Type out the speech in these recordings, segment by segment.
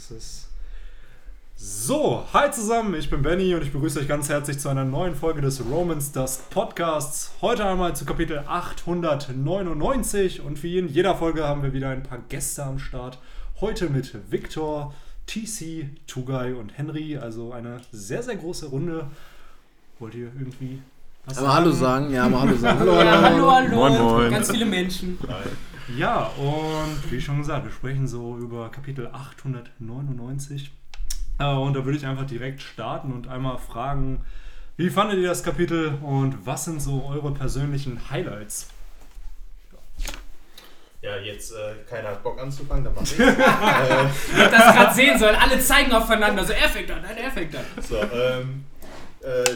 Das ist. So, hi zusammen, ich bin Benny und ich begrüße euch ganz herzlich zu einer neuen Folge des Romans Dust Podcasts. Heute einmal zu Kapitel 899 und wie in jeder Folge haben wir wieder ein paar Gäste am Start. Heute mit Victor, TC, Tugai und Henry, also eine sehr, sehr große Runde. Wollt ihr irgendwie was Aber Hallo sagen, ja, mal Hallo sagen. Hallo, ja, hallo, hallo. Moin, moin. Ganz viele Menschen. Ja, und wie schon gesagt, wir sprechen so über Kapitel 899. Äh, und da würde ich einfach direkt starten und einmal fragen, wie fandet ihr das Kapitel und was sind so eure persönlichen Highlights? Ja, jetzt äh, keiner hat Bock anzufangen, dann mach ich. äh, das gerade sehen sollen, alle zeigen aufeinander, so er fängt an, nein, er fängt an. So, ähm, äh,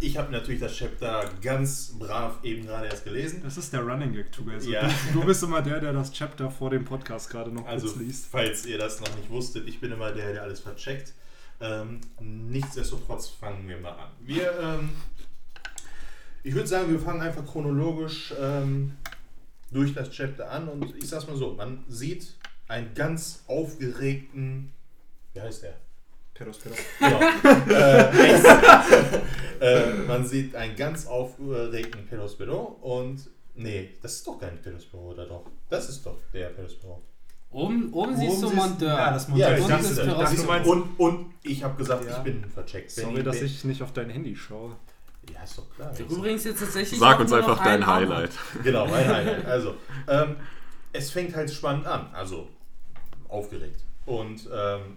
ich habe natürlich das Chapter ganz brav eben gerade erst gelesen. Das ist der Running Gag, Together. Ja. Du, du, bist immer der, der das Chapter vor dem Podcast gerade noch also, liest. Falls ihr das noch nicht wusstet, ich bin immer der, der alles vercheckt. Ähm, nichtsdestotrotz fangen wir mal an. Wir, ähm, ich würde sagen, wir fangen einfach chronologisch ähm, durch das Chapter an und ich sag's mal so: Man sieht einen ganz aufgeregten, wie heißt der? Peros, Peros. Genau. äh, äh, man sieht einen ganz aufgeregten Perospero und nee, das ist doch kein Perospero, oder doch? Das ist doch der Perospero. Oben, oben siehst du Monteur. Ja, das Monteur. Ja, ich dachte, das, das meinst, und, und ich habe gesagt, ja. ich bin vercheckt. Sorry, dass ich nicht auf dein Handy schaue. Ja, ist doch klar. Übrigens jetzt tatsächlich. Sag uns einfach dein Highlight. Genau, mein Highlight. Also, ähm, es fängt halt spannend an, also aufgeregt. Und ähm,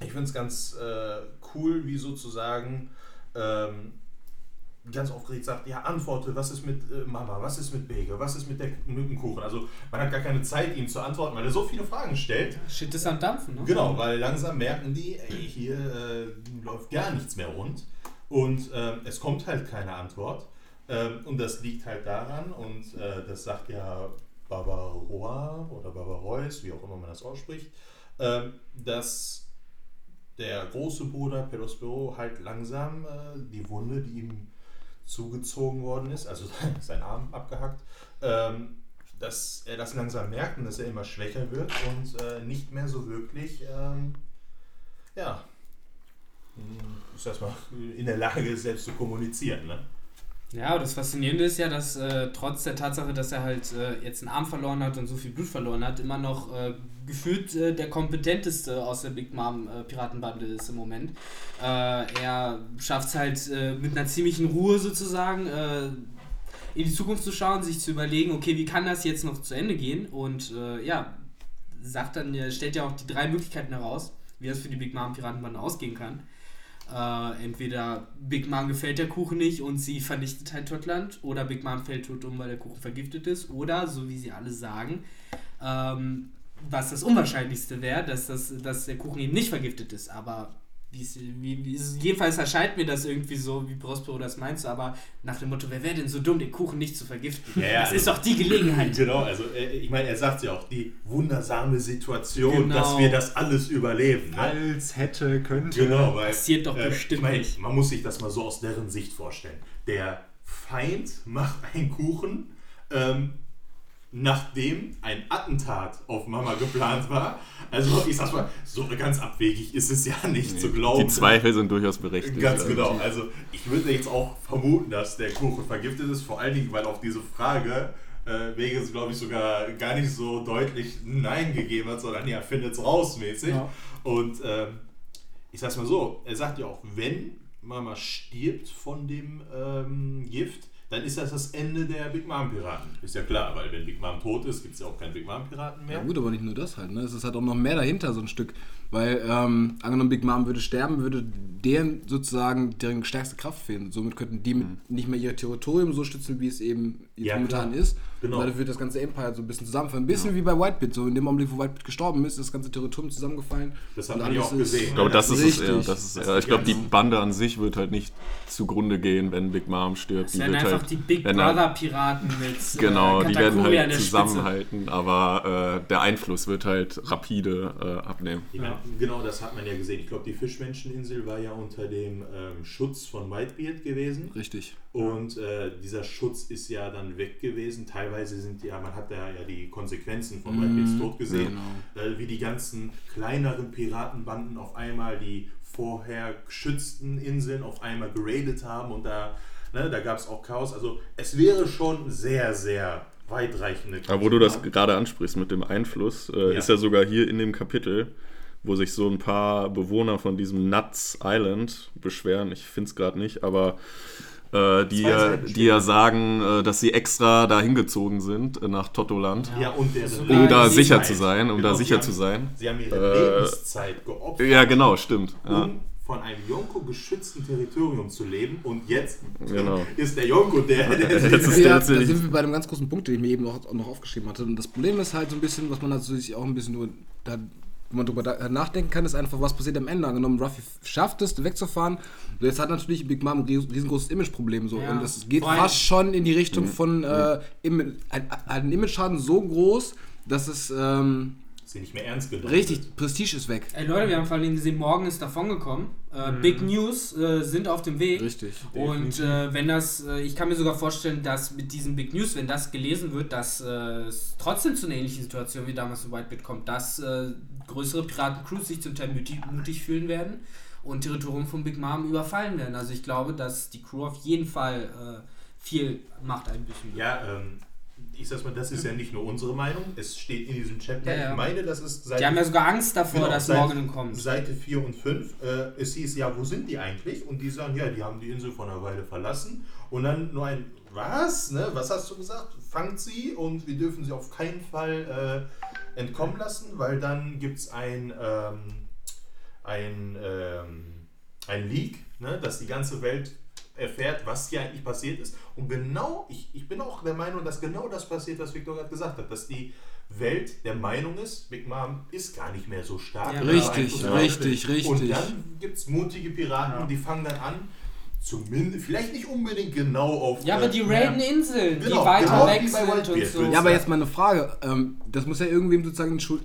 ich finde es ganz äh, cool, wie sozusagen ähm, ganz aufgeregt sagt, ja, antworte, was ist mit äh, Mama, was ist mit Bege, was ist mit, der, mit dem Kuchen? Also man hat gar keine Zeit, ihm zu antworten, weil er so viele Fragen stellt. Shit ist am Dampfen, ne? Genau, weil langsam merken die, ey, hier äh, läuft gar nichts mehr rund und äh, es kommt halt keine Antwort. Ähm, und das liegt halt daran, und äh, das sagt ja Barbaroa oder Barbarois, wie auch immer man das ausspricht, ähm, dass der große Bruder Perospero halt langsam äh, die Wunde, die ihm zugezogen worden ist, also sein Arm abgehackt, ähm, dass er das langsam merkt und dass er immer schwächer wird und äh, nicht mehr so wirklich, ähm, ja, ich sag's mal, in der Lage ist, selbst zu kommunizieren. Ne? Ja, und das Faszinierende ist ja, dass äh, trotz der Tatsache, dass er halt äh, jetzt einen Arm verloren hat und so viel Blut verloren hat, immer noch äh, gefühlt äh, der kompetenteste aus der Big Mom äh, Piratenbande ist im Moment. Äh, er schafft es halt mit einer ziemlichen Ruhe sozusagen in die Zukunft zu schauen, sich zu überlegen, okay, wie kann das jetzt noch zu Ende gehen? Und ja, sagt dann, stellt ja auch die drei Möglichkeiten heraus, wie das für die Big Mom Piratenbande ausgehen kann. Äh, entweder Big Mom gefällt der Kuchen nicht und sie vernichtet halt Totland oder Big Mom fällt tot um, weil der Kuchen vergiftet ist oder, so wie sie alle sagen, ähm, was das Unwahrscheinlichste wäre, dass, das, dass der Kuchen eben nicht vergiftet ist. Aber wie, wie, jedenfalls erscheint mir das irgendwie so, wie Prospero das meinst, aber nach dem Motto, wer wäre denn so dumm, den Kuchen nicht zu vergiften? Ja, ja, das ist doch die Gelegenheit. Genau, also äh, ich meine, er sagt ja auch, die wundersame Situation, genau. dass wir das alles überleben. Ne? Als hätte, könnte. Genau, weil, Passiert doch äh, bestimmt ich mein, nicht. Man muss sich das mal so aus deren Sicht vorstellen. Der Feind macht einen Kuchen, ähm, nachdem ein Attentat auf Mama geplant war. Also ich sag mal, so ganz abwegig ist es ja nicht nee, zu glauben. Die Zweifel sind durchaus berechtigt. Ganz genau. Also ich würde jetzt auch vermuten, dass der Kuchen vergiftet ist, vor allen Dingen, weil auf diese Frage äh, Vegas, glaube ich, sogar gar nicht so deutlich Nein gegeben hat, sondern ja, findet's raus mäßig. Ja. Und ähm, ich sag's mal so, er sagt ja auch, wenn Mama stirbt von dem ähm, Gift, dann ist das das Ende der Big Mom Piraten. Ist ja klar, weil wenn Big Mom tot ist, gibt es ja auch keinen Big Mom Piraten mehr. Ja gut, aber nicht nur das halt. Ne? Es ist halt auch noch mehr dahinter, so ein Stück. Weil, ähm, angenommen, Big Mom würde sterben, würde deren sozusagen deren stärkste Kraft fehlen. Somit könnten die mhm. nicht mehr ihr Territorium so stützen, wie es eben ja, momentan klar. ist. Genau. Und dadurch wird das ganze Empire so ein bisschen zusammenfallen. Ein bisschen ja. wie bei Whitebit. So in dem Augenblick, wo Whitebit gestorben ist, ist das ganze Territorium zusammengefallen. Das haben wir auch gesehen. Ich glaube, das ist es eher. Das ist, das ich glaube, die Bande an sich wird halt nicht zugrunde gehen, wenn Big Mom stirbt. Die wird halt noch die Big er- Brother Piraten mit Genau, äh, die werden halt zusammenhalten, aber äh, der Einfluss wird halt rapide äh, abnehmen. Ich meine, genau das hat man ja gesehen. Ich glaube, die Fischmenscheninsel war ja unter dem ähm, Schutz von Whitebeard gewesen. Richtig. Und äh, dieser Schutz ist ja dann weg gewesen. Teilweise sind ja, man hat da ja die Konsequenzen von Whitebeards Tod gesehen, äh, wie die ganzen kleineren Piratenbanden auf einmal die vorher geschützten Inseln auf einmal geradet haben und da, ne, da gab es auch Chaos. Also es wäre schon sehr, sehr weitreichende. Aber wo du das gerade ansprichst mit dem Einfluss, äh, Ja. ist ja sogar hier in dem Kapitel, wo sich so ein paar Bewohner von diesem Nuts Island beschweren. Ich finde es gerade nicht, aber äh, die, ja, die ja sagen, äh, dass sie extra da hingezogen sind äh, nach Totoland, Ja, und deren So um da sicher zu sein, um Genau, da sie sicher haben- zu sein. Sie haben ihre Äh, Lebenszeit geopfert. Ja, genau, stimmt. Ja. Von einem Yonko geschützten Territorium zu leben und jetzt Genau. ist der Yonko der, der Jetzt ist Ja, der da sind wir bei einem ganz großen Punkt, den ich mir eben noch, noch aufgeschrieben hatte. Und das Problem ist halt so ein bisschen, was man also sich auch ein bisschen nur da, wo man drüber da, nachdenken kann, ist einfach, was passiert am Ende. Angenommen, Ruffy schafft es, wegzufahren. Jetzt hat natürlich Big Mom ein ries- riesengroßes Imageproblem. So. Ja. Und es geht Vor allem- fast schon in die Richtung von äh, Im- ein, ein Image-Schaden so groß, dass es ähm, sie nicht mehr ernst genommen richtig. Prestige ist weg. Ey Leute, wir haben vor allem gesehen, morgen ist davongekommen. Äh, Big News äh, sind auf dem Weg. Richtig. Und äh, wenn das, äh, ich kann mir sogar vorstellen, dass mit diesen Big News, wenn das gelesen wird, dass äh, es trotzdem zu einer ähnlichen Situation wie damals in Whitebeard kommt, dass äh, größere Piratencrews sich zum Teil mutig, mutig fühlen werden und Territorium von Big Mom überfallen werden. Also ich glaube, dass die Crew auf jeden Fall äh, viel Macht einbüßen wird. Ja, ähm, ich sag's mal, das ist ja nicht nur unsere Meinung. Es steht in diesem Chapter. Ja, ja. Ich meine, das ist Die Seite, haben ja sogar Angst davor, Genau, dass seit- morgen kommt. Seite 4 und 5. Äh, es hieß ja, wo sind die eigentlich? Und die sagen, ja, die haben die Insel vor einer Weile verlassen. Und dann nur ein, was? Ne? Was hast du gesagt? Fangt sie und wir dürfen sie auf keinen Fall äh, entkommen lassen, weil dann gibt es ein, ähm, ein, ähm, ein Leak, ne? dass die ganze Welt erfährt, was hier eigentlich passiert ist. Und genau, ich, ich bin auch der Meinung, dass genau das passiert, was Victor gerade gesagt hat, dass die Welt der Meinung ist, Big Mom ist gar nicht mehr so stark. Ja, Richtig, richtig, richtig. Und dann gibt es mutige Piraten, die fangen dann an, zumindest, vielleicht nicht unbedingt genau auf. Ja, aber die raiden Inseln, Genau, die weiter genau weg bei sind und so. Ja, aber jetzt mal eine Frage. Ähm, das muss ja irgendwem sozusagen halt Schu-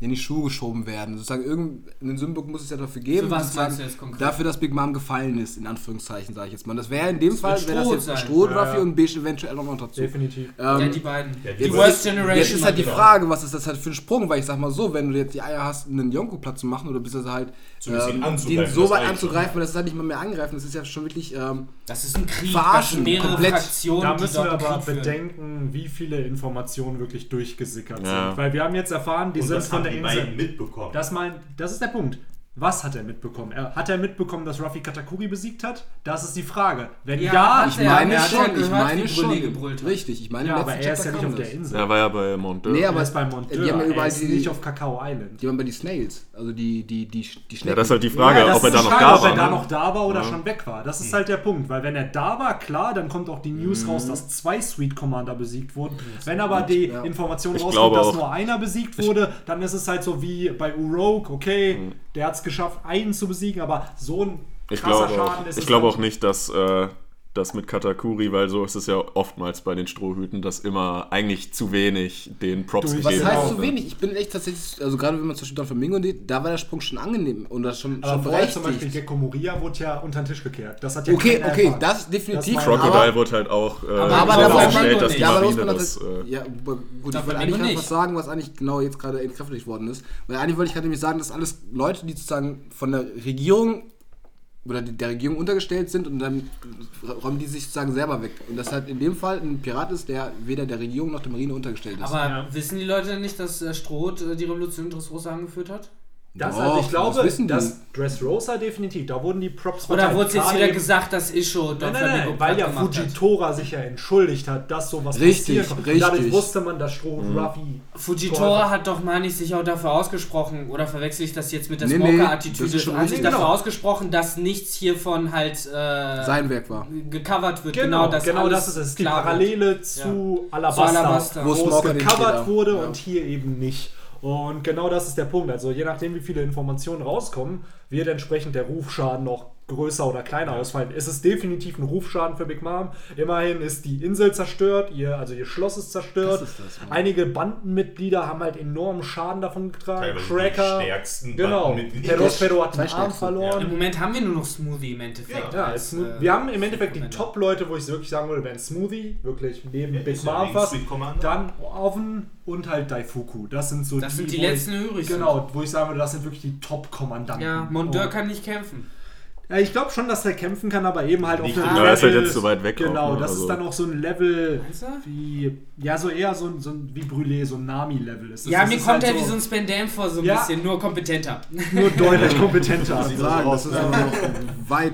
in die Schuhe geschoben werden. Sozusagen irgendeinen Symbol muss es ja dafür geben. Für was du jetzt konkret? Dafür, dass Big Mom gefallen ist, in Anführungszeichen, sage ich jetzt mal. Das wäre in dem Das Fall, wäre das jetzt sein. Stroh, Ja, und Beige eventuell auch noch dazu. Definitiv. Ähm, ja, die beiden. Ja, die jetzt- Worst Generation. Jetzt ist halt die. Frage, was ist das halt für ein Sprung? Weil ich sag mal so, wenn du jetzt die Eier hast, einen Yonko platt zu machen oder bist du halt ihn ähm, den so weit anzugreifen, weil das ist halt nicht mal mehr angreifen, das ist ja schon wirklich. Ähm, Das ist ein Krieg, Verarschen, das sind mehrere komplett. Fraktionen, Da müssen wir aber bedenken, wie viele Informationen wirklich durchgesickert Ja. sind. Weil wir haben jetzt erfahren, die und sind von der die Insel. beiden mitbekommen. Das, mein, das ist der Punkt. Was hat er mitbekommen? Er, hat er mitbekommen, dass Ruffy Katakuri besiegt hat? Das ist die Frage. Wenn Ja, ja, hat ich er. meine er ja schon, ich meine schon. Gebrüllt hat. Richtig, ich meine, ja aber er ist ja Chapter nicht auf der. Insel. Er war ja bei Monteur. Nee, er aber ist bei Monteur. die haben ja er überall die- nicht auf Kakao Island. Die waren bei die Snails, also die, die, die, die Schnecken. ja, das ist halt die Frage, das ob er da noch Frage, da ob war. er da ne? noch da war oder Ja. schon weg war. Das ist halt der Punkt, weil wenn er da war, klar, dann kommt auch die News Mhm. raus, dass zwei Sweet Commander besiegt wurden. Wenn aber die ja. Information rauskommt, dass nur einer besiegt wurde, dann ist es halt so wie bei Uroke, okay, Mhm. der hat es geschafft, einen zu besiegen, aber so ein Ich krasser glaube Schaden auch, ist ich glaube halt auch nicht, dass äh, das mit Katakuri, weil so ist es ja oftmals bei den Strohhüten, dass immer eigentlich zu wenig den Props Was gegeben heißt Genau. zu wenig? Ich bin echt tatsächlich, also gerade wenn man zum Beispiel Don Flamingo sieht, da war der Sprung schon angenehm und das schon, Aber schon vorher zum Beispiel. Gecko Moria wurde ja unter den Tisch gekehrt. Das hat ja Okay, okay, erfahren. das definitiv. Das Crocodile wurde halt auch äh, Aber- so aber nur dass nicht. die ja, Marine das... halt, Äh, ja, gut, ich wollte eigentlich halt nicht. was sagen, was eigentlich genau jetzt gerade entkräftigt worden ist. Weil eigentlich wollte ich gerade nämlich sagen, dass alles Leute, die sozusagen von der Regierung oder die- der Regierung untergestellt sind und dann räumen die sich sozusagen selber weg. Und das halt in dem Fall ein Pirat ist, der weder der Regierung noch der Marine untergestellt ist. Aber Ja. wissen die Leute denn nicht, dass äh, Strohd äh, die Revolution in Dressrosa angeführt hat? Das, Doch, also ich das glaube, wissen die. das Dressrosa definitiv, da wurden die Props Oder verteilt. wurde jetzt Gerade wieder gesagt, dass Isho Don Nein, nein, nein, weil ja gemacht hat? Fujitora sich ja entschuldigt hat, dass sowas Richtig, passiert. Und dadurch richtig. wusste man, dass Stroh und Ruffy. Fujitora hat doch, meine ich, sich auch dafür ausgesprochen, oder verwechsel ich das jetzt mit der Nee, nee, Smoker-Attitüde, das schon hat sich richtig. dafür Genau. ausgesprochen, dass nichts hiervon halt äh, Sein Werk war. gecovert wird. Genau, Genau, dass genau alles das ist es. Es ist die wird. Parallele zu Alabasta, Alabasta. wo, Wo es gecovert wurde ja. und hier eben nicht. Und genau das ist der Punkt. Also je nachdem, wie viele Informationen rauskommen, wird entsprechend der Rufschaden noch größer oder kleiner ausfallen. Es ist definitiv ein Rufschaden für Big Mom. Immerhin ist die Insel zerstört, ihr, also ihr Schloss ist zerstört. Das ist das, ja. Einige Bandenmitglieder haben halt enormen Schaden davon getragen. Teilweise Cracker. die stärksten Genau. Perospero hat einen Arm verloren. Im Moment haben wir nur noch Smoothie im Endeffekt. Ja, als, es, äh, wir haben im Endeffekt die. Top-Leute, wo ich wirklich sagen würde, wären Smoothie, wirklich neben Ja, Big ja Mom fast, dann Oven und halt Daifuku. Das sind so Das sind die wo ich- letzten, die übrig sind. Genau, wo ich sagen würde, das sind wirklich die Top-Kommandanten. Ja, Mondeur Und- kann nicht kämpfen. Ja, ich glaube schon, dass er kämpfen kann, aber eben halt auf Nicht einem so- Ja, er ist halt jetzt zu weit weg Genau, auch, ne? das Also- ist dann auch so ein Level wie, ja, so eher so ein, so ein wie Brûlé, so ein Nami-Level ist. Das Ja, ist mir es kommt halt er wie so ein Spandam vor, so ein Ja. bisschen, nur kompetenter. nur deutlich kompetenter. Sagen, das ist aber noch weit.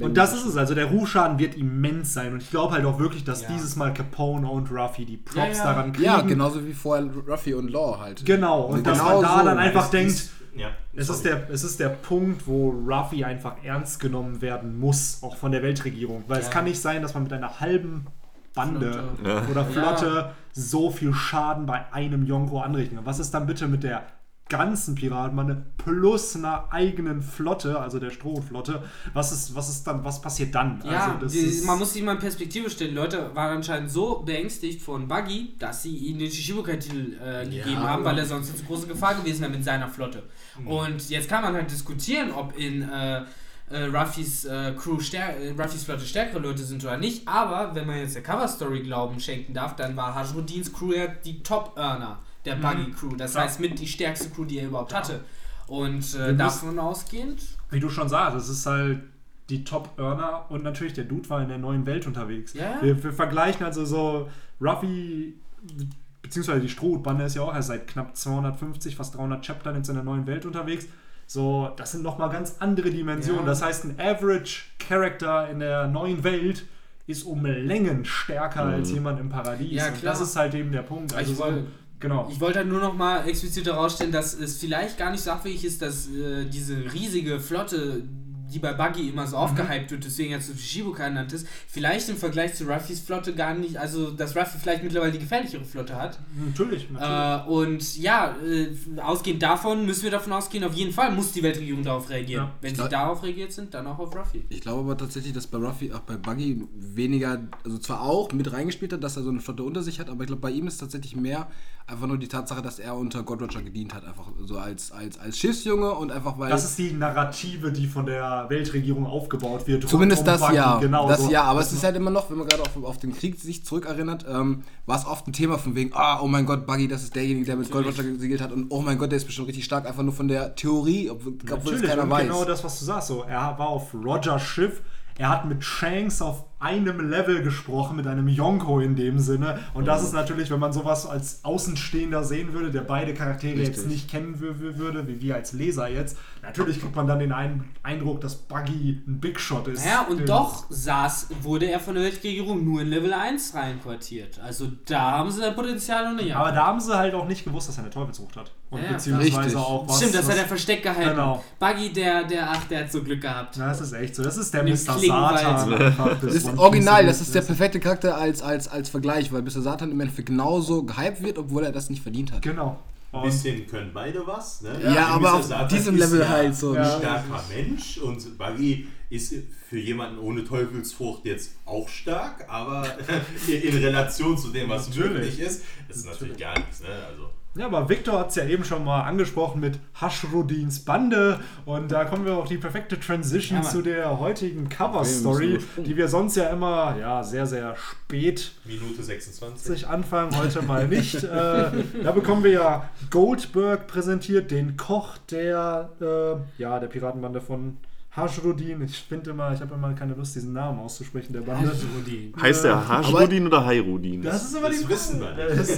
Und das ist es, also der Rufschaden wird immens sein und ich glaube halt auch wirklich, dass Ja. dieses Mal Capone und Ruffy die Props Ja, ja. daran kriegen. Ja, genauso wie vorher Ruffy und Law halt. Genau, und Und dass genau man da so. dann einfach denkt, ist- ja, es ist, der, es ist der Punkt, wo Ruffy einfach ernst genommen werden muss, auch von der Weltregierung. Weil es Ja. kann nicht sein, dass man mit einer halben Bande Flotte. Oder Flotte Ja. so viel Schaden bei einem Yonko anrichten kann. Was ist dann bitte mit der ganzen Piratenbande plus einer eigenen Flotte, also der Strohflotte? Was ist, was ist dann, was passiert dann? Ja, also das die, ist, man muss sich mal in Perspektive stellen. Leute waren anscheinend so beängstigt von Buggy, dass sie ihm den Shishibukai-Titel äh, gegeben haben, weil er sonst eine große Gefahr gewesen wäre mit seiner Flotte. Und jetzt kann man halt diskutieren, ob in äh, äh, Ruffys äh, Crew stär äh, Ruffys Flotte stärkere Leute sind oder nicht. Aber wenn man jetzt der Cover-Story Glauben schenken darf, dann war Hajrudins Crew ja die Top-Earner der Buggy-Crew. Das Ja. heißt mit die stärkste Crew, die er überhaupt hatte. Und Wir äh, müssen- davon ausgehend wie du schon sagst, es ist halt die Top-Earner und natürlich der Dude war in der neuen Welt unterwegs. Ja. Wir, wir vergleichen also so Ruffy, beziehungsweise die Strohhutbande ist ja auch erst seit knapp 250, fast 300 Chaptern jetzt in der neuen Welt unterwegs. So, das sind nochmal ganz andere Dimensionen. Ja. Das heißt, ein Average Character in der neuen Welt ist um Längen stärker als jemand im Paradies. Ja, Und klar. das ist halt eben der Punkt. Also Ich so, woll- genau. Ich wollte halt nur noch mal explizit herausstellen, dass es vielleicht gar nicht abwegig ist, dass äh, diese riesige Flotte, die bei Buggy immer Mhm. so aufgehypt wird, deswegen jetzt so Shibukai genannt ist, vielleicht im Vergleich zu Ruffys Flotte gar nicht, also dass Ruffy vielleicht mittlerweile die gefährlichere Flotte hat. Natürlich, natürlich. Äh, und ja, äh, ausgehend davon müssen wir davon ausgehen, auf jeden Fall muss die Weltregierung darauf reagieren. Ja. Wenn Ich sie glaub- darauf reagiert sind, dann auch auf Ruffy. Ich glaube aber tatsächlich, dass bei Ruffy auch bei Buggy weniger, also zwar auch mit reingespielt hat, dass er so eine Flotte unter sich hat, aber ich glaube, bei ihm ist tatsächlich mehr einfach nur die Tatsache, dass er unter God Roger gedient hat, einfach so als, als, als Schiffsjunge und einfach weil. Das ist die Narrative, die von der Weltregierung aufgebaut wird. Zumindest um das Buggy, ja. Genau das so. ja, aber es ist halt immer noch, wenn man gerade auf, auf den Krieg sich zurückerinnert, ähm, war es oft ein Thema von wegen, ah, oh mein Gott, Buggy, das ist derjenige, der mit Gold Roger gesegelt hat und oh mein Gott, der ist bestimmt richtig stark, einfach nur von der Theorie, obwohl, es keiner und weiß. genau das, was du sagst. So, er war auf Rogers Schiff, er hat mit Shanks auf einem Level gesprochen, mit einem Yonko in dem Sinne. Und das ist natürlich, wenn man sowas als Außenstehender sehen würde, der beide Charaktere jetzt Richtig. nicht kennen wür- wür- würde, wie wir als Leser jetzt, natürlich kriegt man dann den Ein Eindruck, dass Buggy ein Big Shot ist. Ja, und Den- doch saß, wurde er von der Weltregierung nur in Level 1 reinquartiert. Also da haben sie sein Potenzial noch nicht. Aber da haben sie halt auch nicht gewusst, dass er eine Teufelsfrucht hat. Und Ja, ja, beziehungsweise richtig. auch was. Stimmt, das was, hat er versteckt gehalten. Genau. Buggy, der, der, ach, der hat so Glück gehabt. Na, das ist echt so. Das ist der Mit Mr. Satan. Das ist One original, Piece. das ist der perfekte Charakter als, als, als Vergleich, weil Mr. Satan im Endeffekt genauso gehypt wird, obwohl er das nicht verdient hat. Genau. Ein Und bisschen können beide was. Ne? Ja, Der aber auf Satan diesem ist Level ja halt so. Ein Ja. starker Mensch und Buggy ist für jemanden ohne Teufelsfrucht jetzt auch stark, aber in Relation zu dem, was Natürlich. ist, ist es natürlich gar nichts. Ne? Also, Ja, aber Victor hat es ja eben schon mal angesprochen mit Hashrudins Bande und da kommen wir auf die perfekte Transition Ja, zu der heutigen Cover-Story, die wir sonst ja immer ja, sehr, sehr spät Minute 26. sich anfangen, heute mal nicht. äh, da bekommen wir ja Goldberg präsentiert, den Koch der, äh, ja, der Piratenbande von Hashrudin. Ich finde immer, ich habe immer keine Lust, diesen Namen auszusprechen, der Bande. Heißt der Hashrudin oder Hairudin? Das ist immer Das die wissen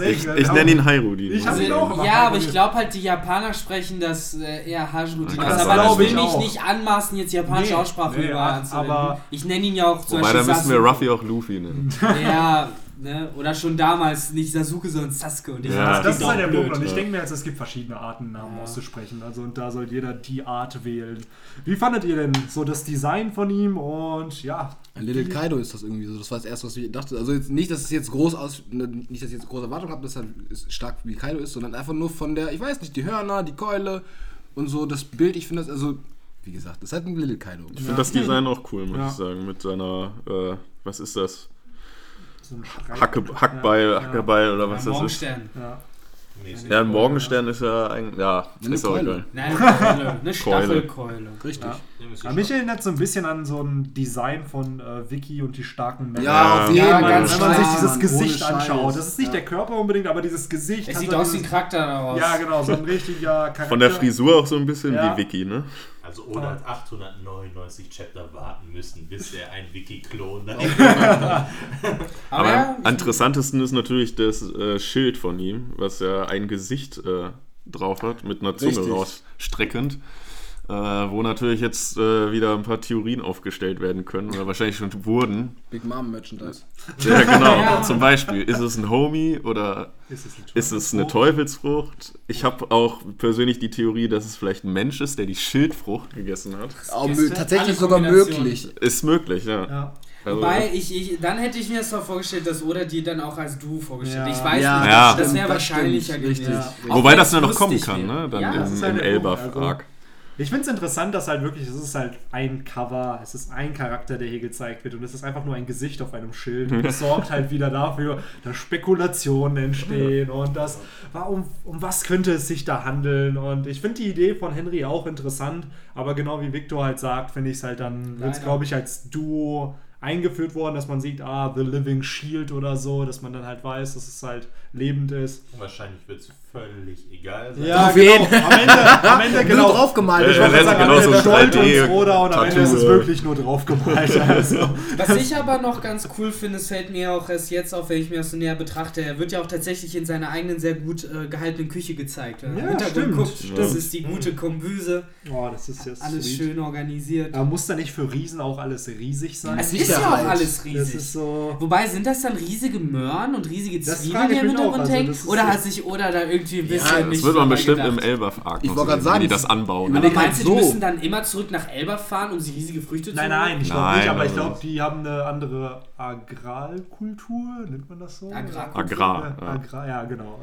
echt- Ich nenne ihn Hairudin. Ich hab Also, ihn auch immer ja, aber Hajrudin. ich glaube halt, die Japaner sprechen das äh, eher Hajrudin aus. das Aber glaub ich ich will mich auch. nicht anmaßen, jetzt japanische Nee, Aussprache nee, anzuwenden. aber- Ich nenne ihn ja auch zum Wobei, da Beispiel müssen wir. Ruffy auch Luffy nennen. Ja, ne? oder schon damals nicht Sasuke, sondern Sasuke. Und ich Ja, Das, klingt ist halt der auch Punkt. blöd. Und ich ja. denke mir jetzt, es gibt verschiedene Arten, Namen Ja. auszusprechen. Also und da soll jeder die Art wählen. Wie fandet ihr denn so das Design von ihm? Und ja, Little Kaido ist das irgendwie so. Das war das erste, was ich dachte. Also jetzt nicht, dass es jetzt groß aus, ne, nicht, dass ich jetzt große Erwartungen habe, dass er ist stark wie Kaido ist, sondern einfach nur von der, ich weiß nicht, die Hörner, die Keule und so das Bild. Ich finde das, also wie gesagt, das ist halt ein Little Kaido. Ich finde das Design auch cool, muss Ja. ich sagen. Mit seiner, äh, was ist das? So ein Schrei- Hacke, Hackbeil, Ja, Hackebeil oder Ja, was das ist. Morgenstern. Ja. mäßig. Ja, ein Morgenstern ist ja eigentlich, ja, Eine ist auch Keule. egal. Nein, eine Keule. Eine Staffelkeule. Richtig. Ja. Ja, mich erinnert so ein bisschen an so ein Design von äh, Vicky und die starken Männer. Ja, auf Ja, jeden Ja, Fall. wenn man sich dieses Gesicht anschaut. Das ist nicht Ja. der Körper unbedingt, aber dieses Gesicht. Es hat sieht so aus wie ein Charakter daraus. Ja, genau, so ein richtiger Charakter. Von der Frisur auch so ein bisschen Ja. wie Vicky, ne? Also Oda hat 899 Chapter warten müssen, bis er ein Wiki-Klon Aber, Aber ja, am interessantesten ist natürlich das äh, Schild von ihm, was ja ein Gesicht äh, drauf hat, mit einer Zunge rausstreckend. Äh, wo natürlich jetzt äh, wieder ein paar Theorien aufgestellt werden können oder wahrscheinlich schon wurden. Big Mom Merchandise. Ja, genau. Ja. Zum Beispiel, ist es ein Homie oder ist es, ein ist es eine Teufelsfrucht? Ich habe auch persönlich die Theorie, dass es vielleicht ein Mensch ist, der die Schildfrucht gegessen hat. Alle tatsächlich sogar möglich. Ist möglich, ja. Ja. Also, Wobei, ich, ich, dann hätte ich mir das doch vorgestellt, dass Oda die dann auch als Du vorgestellt Ja. Ich weiß Ja, nicht, Ja. das stimmt, wäre das wahrscheinlicher gewesen. Wobei das ja noch kommen kann, ne? Dann das im, halt im Punkt, Elbaf-Arc. Ich finde es interessant, dass halt wirklich, es ist halt ein Cover, es ist ein Charakter, der hier gezeigt wird und es ist einfach nur ein Gesicht auf einem Schild und es sorgt halt wieder dafür, dass Spekulationen entstehen und das, warum, um was könnte es sich da handeln? Und ich finde die Idee von Henry auch interessant, aber genau wie Victor halt sagt, finde ich es halt dann, wird es glaube ich als Duo eingeführt worden, dass man sieht, ah, The Living Shield oder so, dass man dann halt weiß, dass es halt lebend ist. Wahrscheinlich wird es völlig egal sein. Ja, Auf genau. jeden. Am Ende, am Ende Nur genau. draufgemalt. Äh, Ich äh, wollte sagen, genau Am so Ende ein Gold und 3D Froda und am Ende ist es wirklich nur draufgemalt. Also. Was ich aber noch ganz cool finde, es fällt mir auch erst jetzt auf, wenn ich mir das so näher betrachte, er wird ja auch tatsächlich in seiner eigenen sehr gut äh, gehaltenen Küche gezeigt. Wenn Ja, stimmt, guckt, stimmt. das ist die gute Kombüse, Oh, das ist ja alles sweet. schön organisiert. Aber muss da nicht für Riesen auch alles riesig sein? Es ist ja auch alles das riesig. ist so. Wobei, sind das dann riesige Möhren und riesige Das Zwiebeln, die ich im Hintergrund Also, das ist Oder hat sich Oda da irgendwie ein bisschen Das nicht wird man bestimmt gedacht? im Elbaf-Arc Ich wollte grad sagen, wie die das anbauen. Aber meinst du, die so. müssen dann immer zurück nach Elbaf fahren, um sich riesige Früchte zu Nein, holen? nein, ich glaube Nein, nicht, aber ich glaube, die haben eine andere Agrarkultur, nennt man das so? Agrarkultur. Agrar, Ja, ja. Agrar, ja, genau.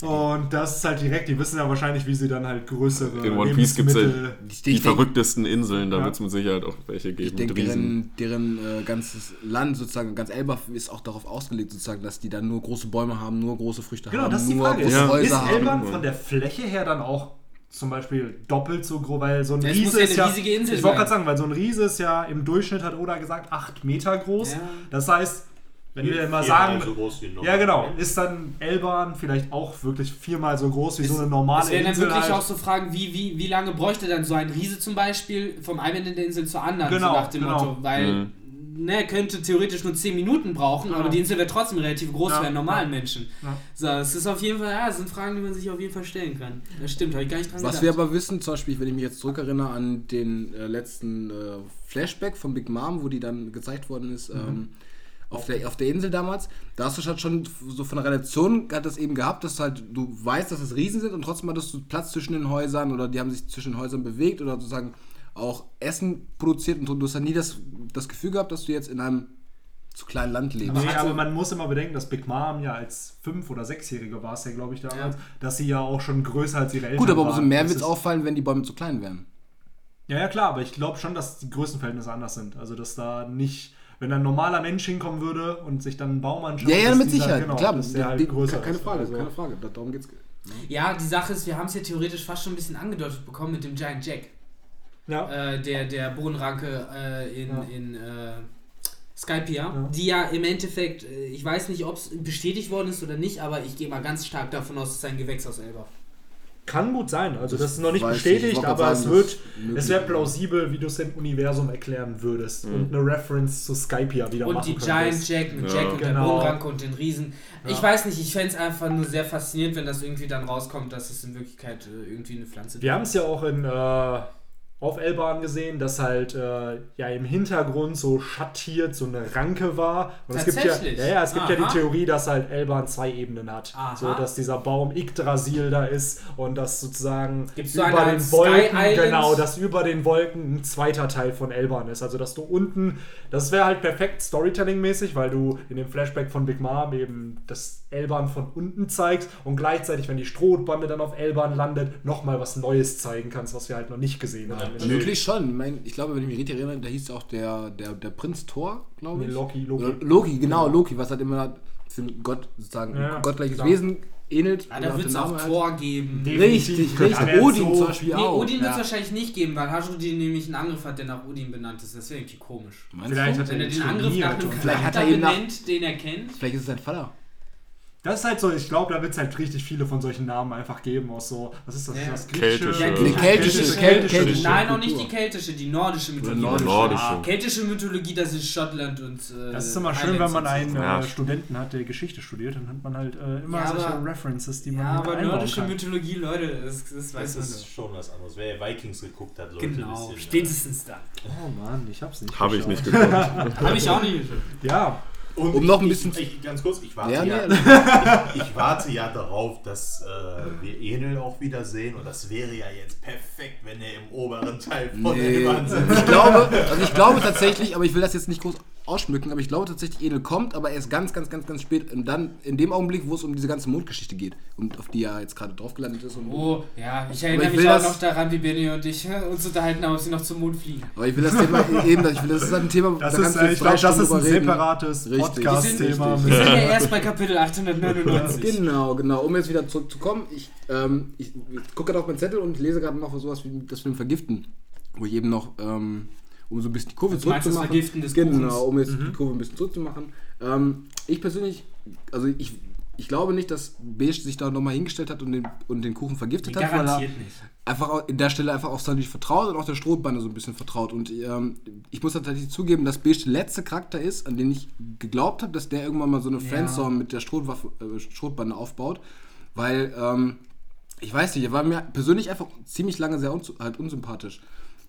Und das ist halt direkt, die wissen ja wahrscheinlich, wie sie dann halt größere In One Piece ja Lebensmittel- Ich, Die denk- verrücktesten Inseln, da Ja. wird es mit Sicherheit auch welche geben. Ich denke, mit Riesen. deren, deren äh, ganzes Land, sozusagen, ganz Elbaf ist auch darauf ausgelegt, sozusagen, dass die dann nur große Bäume haben, nur große Früchte Genau, haben, das ist die nur Frage. große Ist, Ja. Häuser ist haben. Elbern von der Fläche her dann auch zum Beispiel doppelt so groß, weil so ein Ja, es Riese muss ja ist ja. riesige Insel ich wollte gerade sagen, weil so ein Riese ist ja im Durchschnitt, hat Oda gesagt, 8 Meter groß. Ja. Das heißt, wenn wir mal sagen. so groß wie ein Ja, genau. normaler Ist dann Elban vielleicht auch wirklich viermal so groß wie so eine normale Es wären dann Insel? wirklich halt. auch so Fragen, wie, wie, wie lange bräuchte dann so ein Riese zum Beispiel vom einen Ende der Insel zur anderen, Genau, so nach dem genau. Motto, weil Mhm. ne, könnte theoretisch nur 10 Minuten brauchen, Ja. aber die Insel wäre trotzdem relativ groß Ja, für einen normalen ja. Menschen. Ja. So, es ist auf jeden Fall, ja, das sind Fragen, die man sich auf jeden Fall stellen kann. Das stimmt, habe ich gar nicht dran Was gedacht. wir aber wissen, zum Beispiel, wenn ich mich jetzt zurückerinnere an den äh, letzten äh, Flashback von Big Mom, wo die dann gezeigt worden ist, Mhm. ähm, auf, der, auf der Insel damals, da hast du halt schon so von der Relation hat das eben gehabt, dass halt du weißt, dass es Riesen sind und trotzdem hattest du Platz zwischen den Häusern oder die haben sich zwischen den Häusern bewegt oder sozusagen auch Essen produziert und du hast dann nie das, das Gefühl gehabt, dass du jetzt in einem zu kleinen Land lebst. Nee, hatte- aber man muss immer bedenken, dass Big Mom ja als fünf- oder sechsjährige war es ja, glaube ich, damals, Ja. dass sie ja auch schon größer als ihre Eltern Gut, aber umso mehr Das wird es auffallen, wenn die Bäume zu klein wären. Ja, ja, klar, aber ich glaube schon, dass die Größenverhältnisse anders sind. Also, dass da nicht, wenn ein normaler Mensch hinkommen würde und sich dann einen Baum anschaut, Ja, ja, mit dieser- Sicherheit. genau, Klar, dass der halt die- größer keine ist. Frage, Also, keine Frage. Da- Darum geht's. Ja, die Sache ist, wir haben es ja theoretisch fast schon ein bisschen angedeutet bekommen mit dem Giant Jack, Ja. äh, der, der Bodenranke äh, in, Ja. in äh, Skypia, Ja. die ja im Endeffekt, äh, ich weiß nicht, ob es bestätigt worden ist oder nicht, aber ich gehe mal ganz stark davon aus, es ist ein Gewächs aus Elbaf. Kann gut sein. Also, das ist noch nicht ich. bestätigt, Ich aber gerade es sagen, wird, das ist es wäre plausibel, wie du es im Universum erklären würdest Mhm. und eine Reference zu Skypia wieder Und machen die Giant könntest. Jack mit Ja. Jack und der Genau. Bodenranke und den Riesen. Ich Ja. weiß nicht, ich fände es einfach nur sehr faszinierend, wenn das irgendwie dann rauskommt, dass es in Wirklichkeit äh, irgendwie eine Pflanze Wir haben es ja auch in äh, auf Elban gesehen, dass halt äh, ja im Hintergrund so schattiert so eine Ranke war. Und es gibt ja, ja, ja, es gibt ja die Aha. Theorie, dass halt Elban zwei Ebenen hat. Aha. So dass dieser Baum Yggdrasil da ist und dass sozusagen Gibt's über den Wolken, genau, dass über den Wolken ein zweiter Teil von Elban ist. Also dass du unten, das wäre halt perfekt Storytelling-mäßig, weil du in dem Flashback von Big Mom eben das Elban von unten zeigst und gleichzeitig, wenn die Strohbande dann auf Elban landet, nochmal was Neues zeigen kannst, was wir halt noch nicht gesehen Und haben. Möglich schon. Ich, mein, ich glaube, wenn ich mich richtig erinnere, da hieß auch der, der, der Prinz Thor, glaube ich. Loki, Loki. Oder Loki, genau, Loki, was halt immer für Gott sozusagen Ja, ein gottgleiches klar. Wesen ähnelt. Ja, da wird es auch Name halt. Tor geben. Richtig, richtig. Werden Odin so zum Beispiel Nee, auch. Odin wird es ja. wahrscheinlich nicht geben, weil Hashudin nämlich einen Angriff hat, der nach Odin benannt ist. Das wäre irgendwie komisch. Meinst Vielleicht du? hat Wenn er ihn den Angriff nach einem Charakter er benennt, den er kennt. Vielleicht ist es sein Vater. Das ist halt so, ich glaube, da wird es halt richtig viele von solchen Namen einfach geben, aus so, was ist das, Ja. das Keltische. Ja, Nee, keltische, kel- keltische. Nein, auch nicht die keltische, die nordische Mythologie. nordische. Nordische. Ah, keltische Mythologie, das ist Schottland und. Äh, Das ist immer schön, wenn man einen Ja. äh, Studenten hat, der Geschichte studiert, dann hat man halt äh, immer Ja, solche aber- References, die man Ja, aber nordische kann. Mythologie, Leute, das, das weiß Das man ist schon was anderes. Wer Vikings geguckt hat, Leute, Genau, wisst ihr, spätestens dann. Oh Mann, ich hab's nicht. Habe ich nicht geguckt. Habe ich auch nicht. Ja, Und Um ich, noch ein ich- bisschen- Ich, ganz kurz, ich warte, Ja, ja, nee. ich, ich warte ja darauf, dass äh, wir Enel auch wieder sehen. Und das wäre ja jetzt perfekt, wenn er im oberen Teil von Nee. der Wand sitzt. Ich glaube, also ich glaube tatsächlich, aber ich will das jetzt nicht groß ausschmücken, aber ich glaube tatsächlich, Enel kommt, aber erst ganz, ganz, ganz, ganz spät. Und dann in dem Augenblick, wo es um diese ganze Mondgeschichte geht, und auf die er jetzt gerade drauf gelandet ist. Und Oh, ja, ich erinnere ich mich auch noch daran, wie Benny und ich äh, uns unterhalten haben, ob sie noch zum Mond fliegen. aber ich will das Thema eben, ich will, das ist ein Thema, das da ist, kannst du äh, jetzt ich glaube, das ist ein reden. separates Richtig. Podcast-Thema. Wir sind ja erst bei Kapitel 899. Genau, genau. Um jetzt wieder zurückzukommen, ich, ähm, ich, ich gucke gerade auf meinen Zettel und lese gerade noch sowas wie das mit dem Vergiften, wo ich eben noch, ähm, um so ein bisschen die Kurve das zurückzumachen. Vergiften des Genau, Kuchens? um jetzt die Kurve ein bisschen zurückzumachen. Ähm, ich persönlich, also ich, ich glaube nicht, dass Beige sich da nochmal hingestellt hat und den, und den Kuchen vergiftet hat, weil er nicht. einfach in der Stelle einfach auf Sandy vertraut und auch der Strohbande so ein bisschen vertraut. Und ähm, ich muss tatsächlich zugeben, dass Beige der letzte Charakter ist, an den ich geglaubt habe, dass der irgendwann mal so eine Ja. Friendzone mit der Strohwaffe, äh, Strohbande aufbaut. Weil, ähm, ich weiß nicht, er war mir persönlich einfach ziemlich lange sehr halt unsympathisch.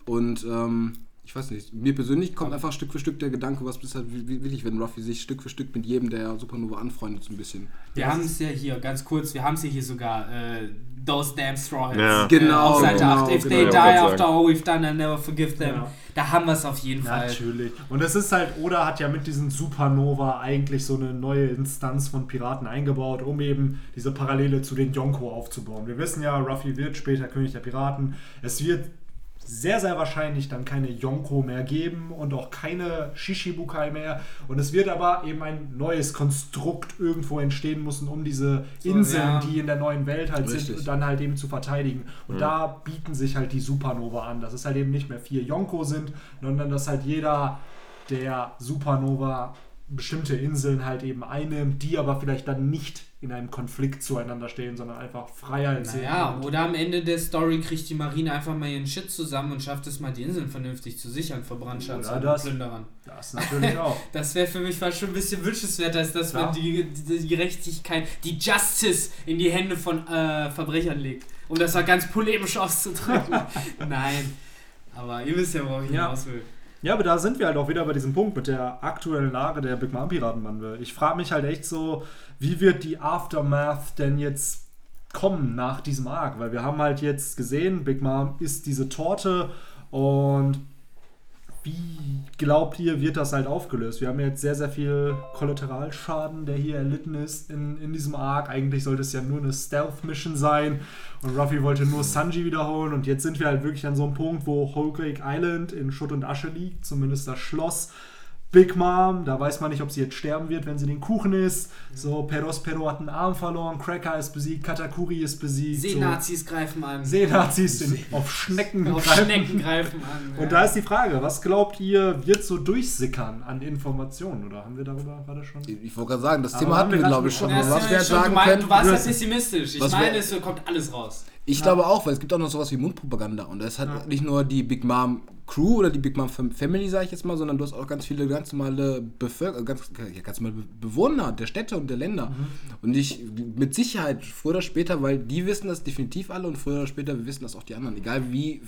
Und ähm, ich weiß nicht, mir persönlich kommt einfach Stück für Stück der Gedanke, was ist halt wie- willig, wenn Ruffy sich Stück für Stück mit jedem der Supernova anfreundet, so ein bisschen. Wir haben es ja hier, ganz kurz, wir haben es ja hier sogar, äh, Those Damn Straw Hats. Ja. äh, Genau, auf Seite genau, 8. If genau. they die after sagen. all we've done, I never forgive them. Ja. Da haben wir es auf jeden Fall. Natürlich. Und es ist halt, Oda hat ja mit diesen Supernova eigentlich so eine neue Instanz von Piraten eingebaut, um eben diese Parallele zu den Yonko aufzubauen. Wir wissen ja, Ruffy wird später König der Piraten. Es wird sehr, sehr wahrscheinlich dann keine Yonko mehr geben und auch keine Shishibukai mehr. Und es wird aber eben ein neues Konstrukt irgendwo entstehen müssen, um diese Inseln, ja. die in der neuen Welt halt Richtig. sind, dann halt eben zu verteidigen. Und da bieten sich halt die Supernova an, dass es halt eben nicht mehr vier Yonko sind, sondern dass halt jeder der Supernova bestimmte Inseln halt eben einnimmt, die aber vielleicht dann nicht in einem Konflikt zueinander stehen, sondern einfach Freiheit sind. Naja, Und- oder am Ende der Story kriegt die Marine einfach mal ihren Shit zusammen und schafft es mal, die Inseln vernünftig zu sichern vor Brandschatz Oder und das. Plünderern. Das natürlich auch. Das wäre für mich fast schon ein bisschen wünschenswerter, als dass man die, die, die Gerechtigkeit, die Justice in die Hände von äh, Verbrechern legt. Um das mal ganz polemisch auszudrücken. Nein. Aber ihr wisst ja, worauf ich Ja. hinaus will. Ja, aber da sind wir halt auch wieder bei diesem Punkt mit der aktuellen Lage der Big Mom Piratenbande. Ich frage mich halt echt so, wie wird die Aftermath denn jetzt kommen nach diesem Arc? Weil wir haben halt jetzt gesehen, Big Mom isst diese Torte und wie glaubt ihr, wird das halt aufgelöst? Wir haben jetzt sehr, sehr viel Kollateralschaden, der hier erlitten ist in, in diesem Arc. Eigentlich sollte es ja nur eine Stealth-Mission sein und Ruffy wollte nur Sanji wiederholen und jetzt sind wir halt wirklich an so einem Punkt, wo Whole Cake Island in Schutt und Asche liegt, zumindest das Schloss. Big Mom, da weiß man nicht, ob sie jetzt sterben wird, wenn sie den Kuchen isst. So, Peros Pero hat einen Arm verloren, Cracker ist besiegt, Katakuri ist besiegt. so. Seenazis greifen an. Seenazis in, auf Schnecken Auf greifen. Schnecken greifen an. Und da ist die Frage, was glaubt ihr, wird so durchsickern an Informationen? Oder haben wir darüber gerade schon? Ich wollte gerade sagen, das Aber Thema hatten wir glaube ich, schon? Ja, was ist wir ja schon, du, sagen mein, können, du warst ja pessimistisch. Ich was meine, es kommt alles raus. Ich glaube auch, weil es gibt auch noch sowas wie Mundpropaganda. Und es hat nicht nur die Big Mom Crew oder die Big Mom Fam- Family, sage ich jetzt mal, sondern du hast auch ganz viele ganz normale Bevölker ganz, ja, ganz normale Be- Bewohner der Städte und der Länder. Und ich mit Sicherheit, früher oder später, weil die wissen das definitiv alle und früher oder später wissen das auch die anderen. Egal wie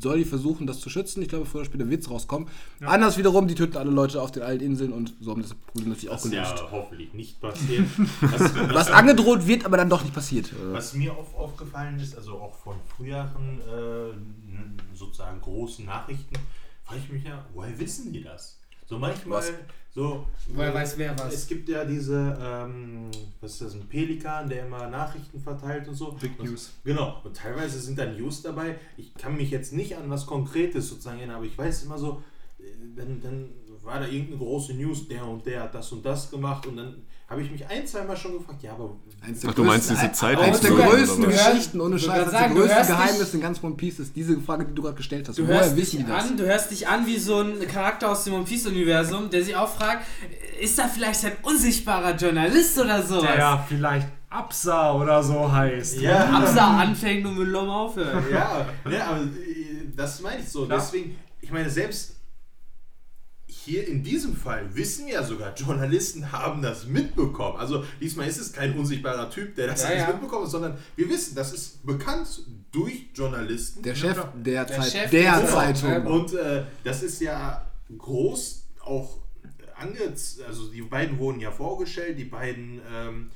soll die versuchen, das zu schützen, ich glaube, früher oder später wird es rauskommen. Anders wiederum, die töten alle Leute auf den alten Inseln und so haben das Problem natürlich auch Das ist ja gelöst. hoffentlich nicht passiert. Was, was, angedroht wird, aber dann doch nicht passiert. was mir auf, aufgefallen ist, also auch von früheren äh, sozusagen großen Nachrichten, frage ich mich ja, woher wissen die das? So manchmal, Was? so. Woher weiß wer was? Es gibt ja diese, ähm, was ist das, ein Pelikan, der immer Nachrichten verteilt und so. Big und, News. Genau. Und teilweise sind da News dabei. Ich kann mich jetzt nicht an was Konkretes sozusagen erinnern, aber ich weiß immer so, äh, dann, dann war da irgendeine große News, der und der hat das und das gemacht und dann habe ich mich ein, zweimal schon gefragt, ja, aber Eins Ach, du meinst diese Zeit- Eins der größten hörst- Geschichten ohne Scheiß. sagen, der du größte hörst Geheimnis dich- in ganz One Piece ist diese Frage, die du gerade gestellt hast. Du Woher hörst, wissen dich das? an, du hörst dich an wie so ein Charakter aus dem One Piece-Universum, der sich auch fragt, ist da vielleicht ein unsichtbarer Journalist oder sowas? Der ja vielleicht Absa oder so heißt. Ja. Absa anfängt und mit Lom aufhört. ja, ne, aber äh, das meine ich so. Klar. Deswegen, ich meine, selbst hier in diesem Fall wissen wir ja sogar, Journalisten haben das mitbekommen. Also diesmal ist es kein unsichtbarer Typ, der das Ja, alles ja. mitbekommen hat, sondern wir wissen, das ist bekannt durch Journalisten. Der Chef der, Der Zeit, Chef der der Zeitung. Zeitung. Und äh, das ist ja groß auch ange... Also die beiden wurden ja vorgestellt, die beiden, ähm,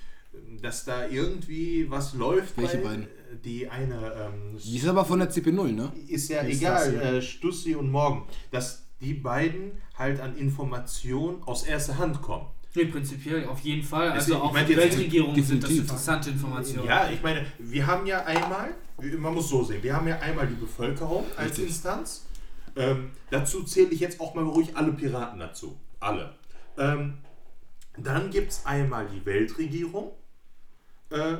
dass da irgendwie was läuft. Welche bei, beiden? Die eine... Ähm, Die ist aber von der CP0, ne? ist ja Die egal, Stassi. äh, Stussi und Morgen, dass die beiden halt an Informationen aus erster Hand kommen. Nee, prinzipiell auf jeden Fall. Also auch für die jetzt- Weltregierung sind das interessante Informationen. Ja, ich meine, wir haben ja einmal, man muss so sehen, wir haben ja einmal die Bevölkerung als Richtig. Instanz. Ähm, dazu zähle ich jetzt auch mal ruhig alle Piraten dazu. Alle. Ähm, dann gibt es einmal die Weltregierung. Äh,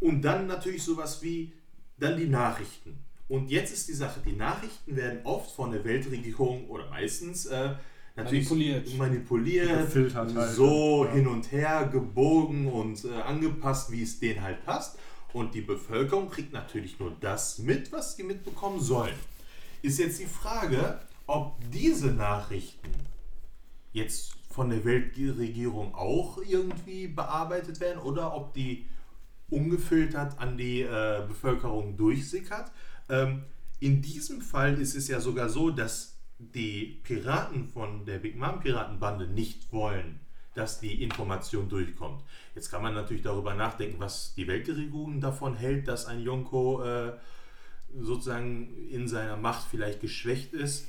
und dann natürlich sowas wie dann die Nachrichten. Und jetzt ist die Sache, die Nachrichten werden oft von der Weltregierung oder meistens äh, natürlich Manipuliert. manipuliert, halt. so Ja. hin und her gebogen und äh, angepasst, wie es denen halt passt. Und die Bevölkerung kriegt natürlich nur das mit, was sie mitbekommen sollen. Ist jetzt die Frage, ob diese Nachrichten jetzt von der Weltregierung auch irgendwie bearbeitet werden oder ob die ungefiltert an die äh, Bevölkerung durchsickert. Ähm, in diesem Fall ist es ja sogar so, dass die Piraten von der Big Mom Piratenbande nicht wollen, dass die Information durchkommt. Jetzt kann man natürlich darüber nachdenken, was die Weltregierung davon hält, dass ein Yonko äh, sozusagen in seiner Macht vielleicht geschwächt ist.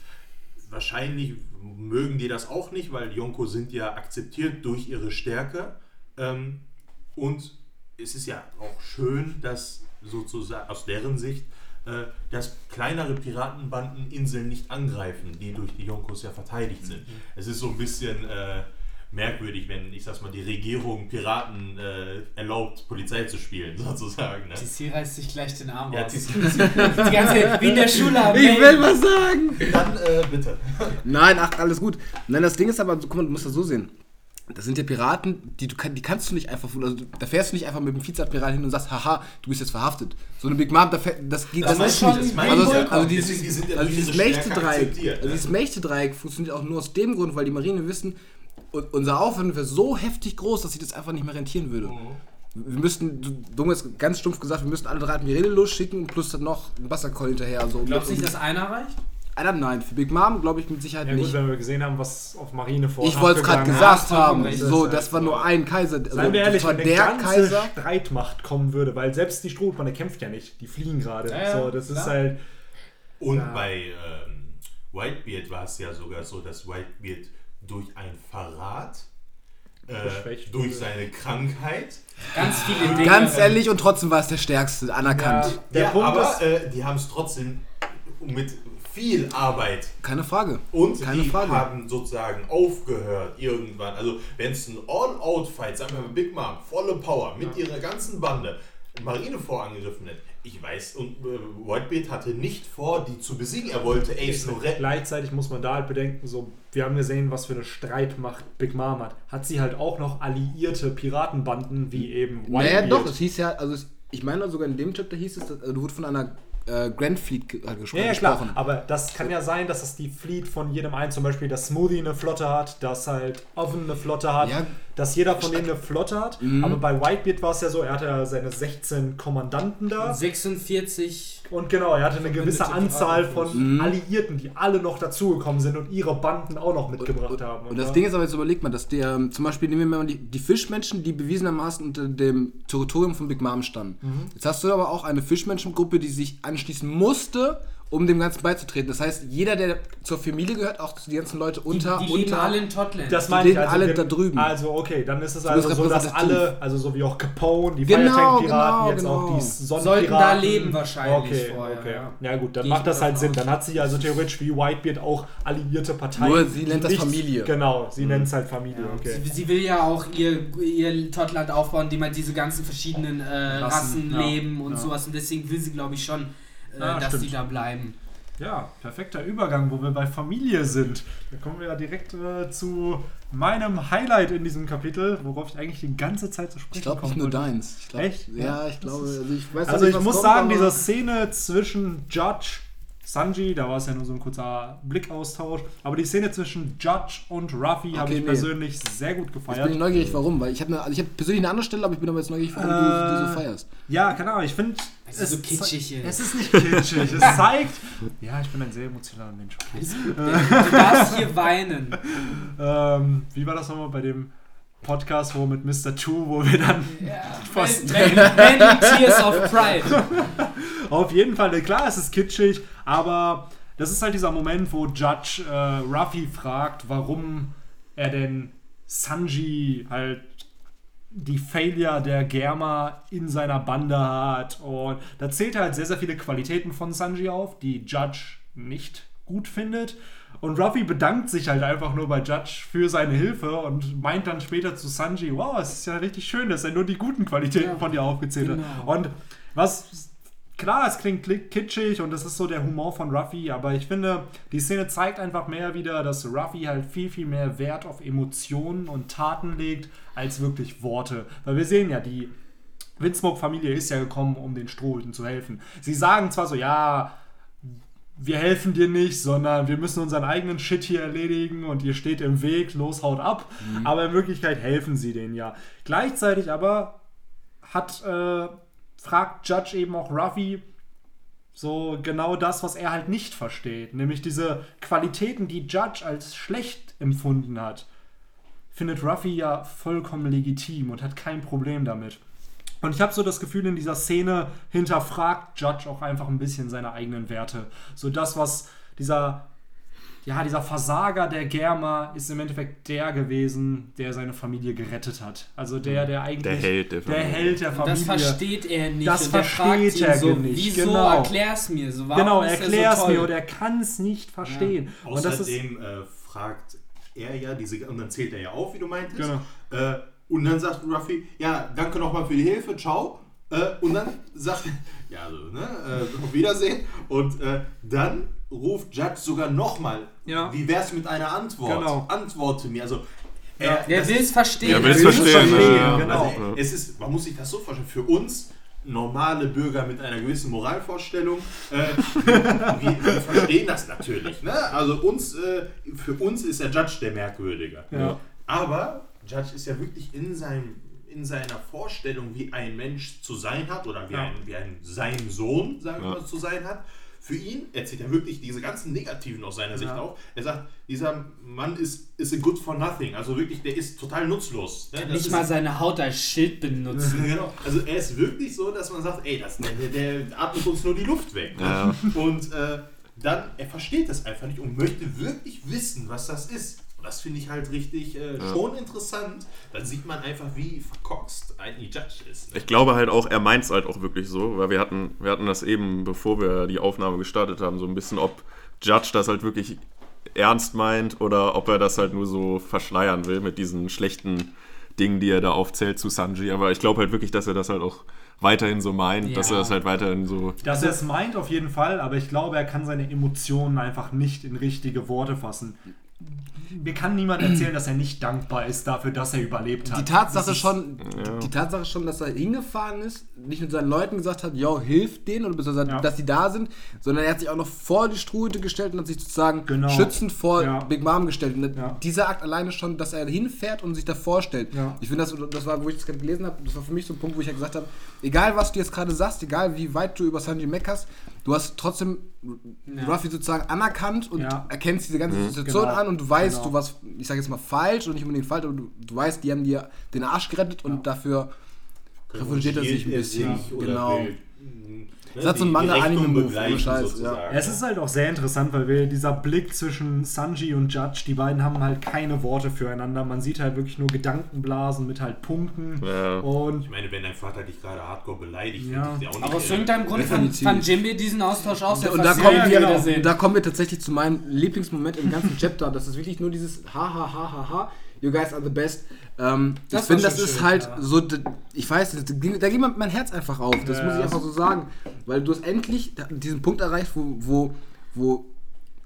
Wahrscheinlich mögen die das auch nicht, weil Yonko sind ja akzeptiert durch ihre Stärke. Ähm, und es ist ja auch schön, dass sozusagen aus deren Sicht, äh, dass kleinere Piratenbanden Inseln nicht angreifen, die durch die Yonkos ja verteidigt sind. Es ist so ein bisschen äh, merkwürdig, wenn, ich sag's mal, die Regierung Piraten äh, erlaubt, Polizei zu spielen, sozusagen. Ne? TC reißt sich gleich den Arm Ja, aus. TC Die ganze, wie in der Schule. Ich Mail. will was sagen! Dann äh, bitte. Nein, ach, alles gut. Nein, das Ding ist aber, guck mal, du musst das so sehen. Das sind ja Piraten, die, du kann, die kannst du nicht einfach, also, da fährst du nicht einfach mit dem Vizeadmiral hin und sagst, haha, du bist jetzt verhaftet. So eine Big Mom, da fährt, das geht Das das, schon nicht. meine Also, also dieses, die also dieses Stärke Mächtedreieck, also dieses Mächtedreieck funktioniert auch nur aus dem Grund, weil die Marine wissen, unser Aufwand wäre so heftig groß, dass sich das einfach nicht mehr rentieren würde. Wir müssten, du, du hast ganz stumpf gesagt, wir müssten alle drei Admiräle losschicken plus dann noch ein Wasserkoll hinterher. Also, um- Glaubst du nicht, dass einer reicht? Alter, nein, für Big Mom glaube ich mit Sicherheit Ja gut, nicht. wenn wir gesehen haben, was auf Marine vor Ich wollte es gerade gesagt haben. So, das war nur ein Kaiser. Also, Seien wir ehrlich, das war wenn der Kaiser. Streitmacht kommen würde, weil selbst die Strohmann, der kämpft ja nicht, die fliehen gerade. Ja, ja, so, das ist klar. halt, Und Ja. bei ähm, Whitebeard war es ja sogar so, dass Whitebeard durch einen Verrat, äh, durch seine Krankheit, Ganz viele Dinge. Ganz ehrlich, und trotzdem war es der Stärkste, anerkannt. Ja, der ja, Punkt aber ist, äh, die haben es trotzdem mit viel Arbeit Keine Frage. und Keine die Frage. haben sozusagen aufgehört irgendwann. Also wenn es ein All-Out-Fight, sagen wir mal Big Mom, volle Power mit ihrer ganzen Bande, Marinefort angegriffen hat, ich weiß, und äh, Whitebeard hatte nicht vor, die zu besiegen. Er wollte Ace nur retten. gleichzeitig muss man da halt bedenken, so, wir haben gesehen, was für eine Streitmacht Big Mom hat. Hat sie halt auch noch alliierte Piratenbanden wie eben Naja, Whitebeard. doch, es hieß ja, also es, ich meine sogar in dem Chapter hieß es, dass, also, wurde von einer äh, Grand Fleet ge äh, gespro Ja, ja, gesprochen. klar, aber das kann ja sein, dass das die Fleet von jedem einen, zum Beispiel, dass Smoothie eine Flotte hat, dass halt Oven eine Flotte hat, Ja. Dass jeder von denen eine Flotte hat. Aber bei Whitebeard war es ja so, er hatte ja seine 16 Kommandanten da. 46. Und genau, er hatte eine gewisse Anzahl von Alliierten, die alle noch dazugekommen sind und ihre Banden auch noch mitgebracht haben. Und das da- Ding ist aber jetzt überlegt mal, dass der, ähm, zum Beispiel nehmen wir mal die, die Fischmenschen, die bewiesenermaßen unter dem Territorium von Big Mom standen. Mhm. Jetzt hast du aber auch eine Fischmenschengruppe, die sich anschließen musste, um dem Ganzen beizutreten. Das heißt, jeder, der zur Familie gehört, auch zu den ganzen Leute unter, die, die leben unter alle in Totland. Das Die meine ich leben alle wir- da drüben. Also okay, dann ist es also so, dass alle, also so wie auch Capone, die Genau, Firetank-Piraten, genau, jetzt auch genau. die Sonnenpiraten. Sollten da leben wahrscheinlich okay, vorher, Okay, ja. ja. gut, dann macht das halt Sinn. aus. Dann hat sie also theoretisch wie Whitebeard auch alliierte Parteien. Nur sie nennt das Familie. Genau, sie nennt es halt Familie, Ja, okay. sie, sie will ja auch ihr, ihr Totland aufbauen, dem halt diese ganzen verschiedenen äh, Rassen, Rassen, ja. leben und Ja. sowas. Und deswegen will sie, glaube ich, schon, äh, Ja, dass stimmt. sie da bleiben. Ja, perfekter Übergang, wo wir bei Familie sind. Da kommen wir ja direkt äh, zu meinem Highlight in diesem Kapitel, worauf ich eigentlich die ganze Zeit zu sprechen Ich glaube nicht nur deins. Ich glaub, Echt? Ja, Ja, ich glaube, also ich weiß Also nicht, ich was muss kommt, sagen, diese Szene zwischen Judge, Sanji, da war es ja nur so ein kurzer Blickaustausch, aber die Szene zwischen Judge und Ruffy habe Okay, ich nee. persönlich sehr gut Jetzt gefeiert. bin ich neugierig, warum, weil ich habe also ich hab persönlich eine andere Stelle, aber ich bin aber jetzt neugierig, warum du Äh, die so feierst. Ja, keine Ahnung, ich finde. Es ist so kitschig hier. Es ist nicht kitschig. es zeigt. Ja, ich bin ein sehr emotionaler Mensch. Okay. Du darfst hier weinen. Ähm, wie war das nochmal bei dem Podcast, wo mit Mr. Two, wo wir dann. Ja, Fast. Many, many Tears of Pride. Auf jeden Fall, klar, es ist kitschig, aber das ist halt dieser Moment, wo Judge äh, Ruffy fragt, warum er denn Sanji halt die Failure der Germa in seiner Bande hat. Und da zählt er halt sehr, sehr viele Qualitäten von Sanji auf, die Judge nicht gut findet. Und Ruffy bedankt sich halt einfach nur bei Judge für seine Hilfe und meint dann später zu Sanji, wow, es ist ja richtig schön, dass er nur die guten Qualitäten Ja, von dir aufgezählt genau. hat. Und was klar, es klingt kli- kitschig und das ist so der Humor von Ruffy, aber ich finde, die Szene zeigt einfach mehr wieder, dass Ruffy halt viel, viel mehr Wert auf Emotionen und Taten legt, als wirklich Worte. Weil wir sehen ja, die Windsmoke-Familie ist ja gekommen, um den Strohhüten zu helfen. Sie sagen zwar so, ja, wir helfen dir nicht, sondern wir müssen unseren eigenen Shit hier erledigen und ihr steht im Weg, los, haut ab. Aber in Wirklichkeit helfen sie denen ja. Gleichzeitig aber hat, äh, fragt Judge eben auch Ruffy so genau das, was er halt nicht versteht. Nämlich diese Qualitäten, die Judge als schlecht empfunden hat, findet Ruffy ja vollkommen legitim und hat kein Problem damit. Und ich habe so das Gefühl, in dieser Szene hinterfragt Judge auch einfach ein bisschen seine eigenen Werte. So das, was dieser, ja, dieser Versager der Germa ist im Endeffekt der gewesen, der seine Familie gerettet hat. Also der, der eigentlich. Der Held der Der Familie. Held der Familie. das versteht er nicht. Das und er versteht fragt ihn er so, nicht, Wieso genau. erklär's mir? So, warum genau, er erklär's so mir und er kann es nicht verstehen. Und das ist. Außerdem äh, fragt er ja diese, und dann zählt er ja auf, wie du meintest. Genau. Äh, und dann sagt Ruffy, ja, danke nochmal für die Hilfe, ciao. Äh, und dann sagt er, ja, also, ne, äh, auf Wiedersehen. Und äh, dann ruft Judge sogar nochmal, Ja. wie wär's mit einer Antwort? Genau. Antworte mir. Also, Ja. er, Der das will es verstehen. Er will's will es verstehen. verstehen, ja. genau. Also, es ist, man muss sich das so vorstellen, für uns normale Bürger mit einer gewissen Moralvorstellung, äh, wir, wir verstehen das natürlich. Ne? Also uns, äh, für uns ist der Judge der Merkwürdige. Ja. Aber Judge ist ja wirklich in, seinem, in seiner Vorstellung, wie ein Mensch zu sein hat oder wie, Ja. ein, wie ein sein Sohn, sagen wir mal, zu sein hat. Für ihn, er zieht ja wirklich diese ganzen Negativen aus seiner Sicht Ja. auf. Er sagt, dieser Mann ist, ist a good for nothing. Also wirklich, der ist total nutzlos. Ne? Das Nicht ist- mal seine Haut als Schild benutzen. Genau. Also er ist wirklich so, dass man sagt, ey, das, der, der, der atmet uns nur die Luft weg. Ne? Ja. Und äh, dann, er versteht das einfach nicht und möchte wirklich wissen, was das ist. Das finde ich halt richtig äh, Ja. schon interessant. Dann sieht man einfach, wie verkorkst ein E-Judge ist. Ne? Ich glaube halt auch, er meint es halt auch wirklich so, weil wir hatten, wir hatten das eben, bevor wir die Aufnahme gestartet haben, so ein bisschen, ob Judge das halt wirklich ernst meint oder ob er das halt nur so verschleiern will mit diesen schlechten Dingen, die er da aufzählt zu Sanji. Aber ich glaube halt wirklich, dass er das halt auch weiterhin so meint, dass Ja. er das halt weiterhin so. Dass er es meint, auf jeden Fall, aber ich glaube, er kann seine Emotionen einfach nicht in richtige Worte fassen. Mir kann niemand erzählen, dass er nicht dankbar ist dafür, dass er überlebt hat. Die Tatsache ist- schon, Ja. die Tatsache schon, dass er hingefahren ist, nicht mit seinen Leuten gesagt hat, yo, hilf denen oder beziehungsweise, Ja. dass die da sind, sondern er hat sich auch noch vor die Strohhüte gestellt und hat sich sozusagen Genau. schützend vor Ja. Big Mom gestellt. Dieser Akt alleine schon, dass er hinfährt und sich da vorstellt. Ja. Ich finde, das, das war, wo ich das gerade gelesen habe, das war für mich so ein Punkt, wo ich ja gesagt habe, egal was du jetzt gerade sagst, egal wie weit du über Sanji meckerst, du hast trotzdem Ja. Ruffy sozusagen anerkannt und Ja. erkennst diese ganze Situation Genau. an und du weißt, Genau. du warst, ich sage jetzt mal falsch und nicht unbedingt falsch, aber du, du weißt, die haben dir den Arsch gerettet und dafür revanchiert er sich ein bisschen. sich oder genau. will, mh, Das hat so ein Manga-Anime-Move, ohne Scheiß, ja. sozusagen. Es ist halt auch sehr interessant, weil wir, dieser Blick zwischen Sanji und Judge, die beiden haben halt keine Worte füreinander. Man sieht halt wirklich nur Gedankenblasen mit halt Punkten. Ja. Und Ich meine, wenn dein Vater dich gerade hardcore beleidigt, Ja. ja auch nicht Aber aus irgendeinem Grund fand, fand Jimmy diesen Austausch auch sehr Und da kommen, wir, wiedersehen. und da kommen wir tatsächlich zu meinem Lieblingsmoment im ganzen Chapter. Das ist wirklich nur dieses Ha ha ha ha ha. You guys are the best. Ähm, ich finde, das ist schön, halt ja. so, ich weiß, da geht mein Herz einfach auf. Das Ja, muss ich einfach so sagen. Weil du hast endlich diesen Punkt erreicht, wo, wo, wo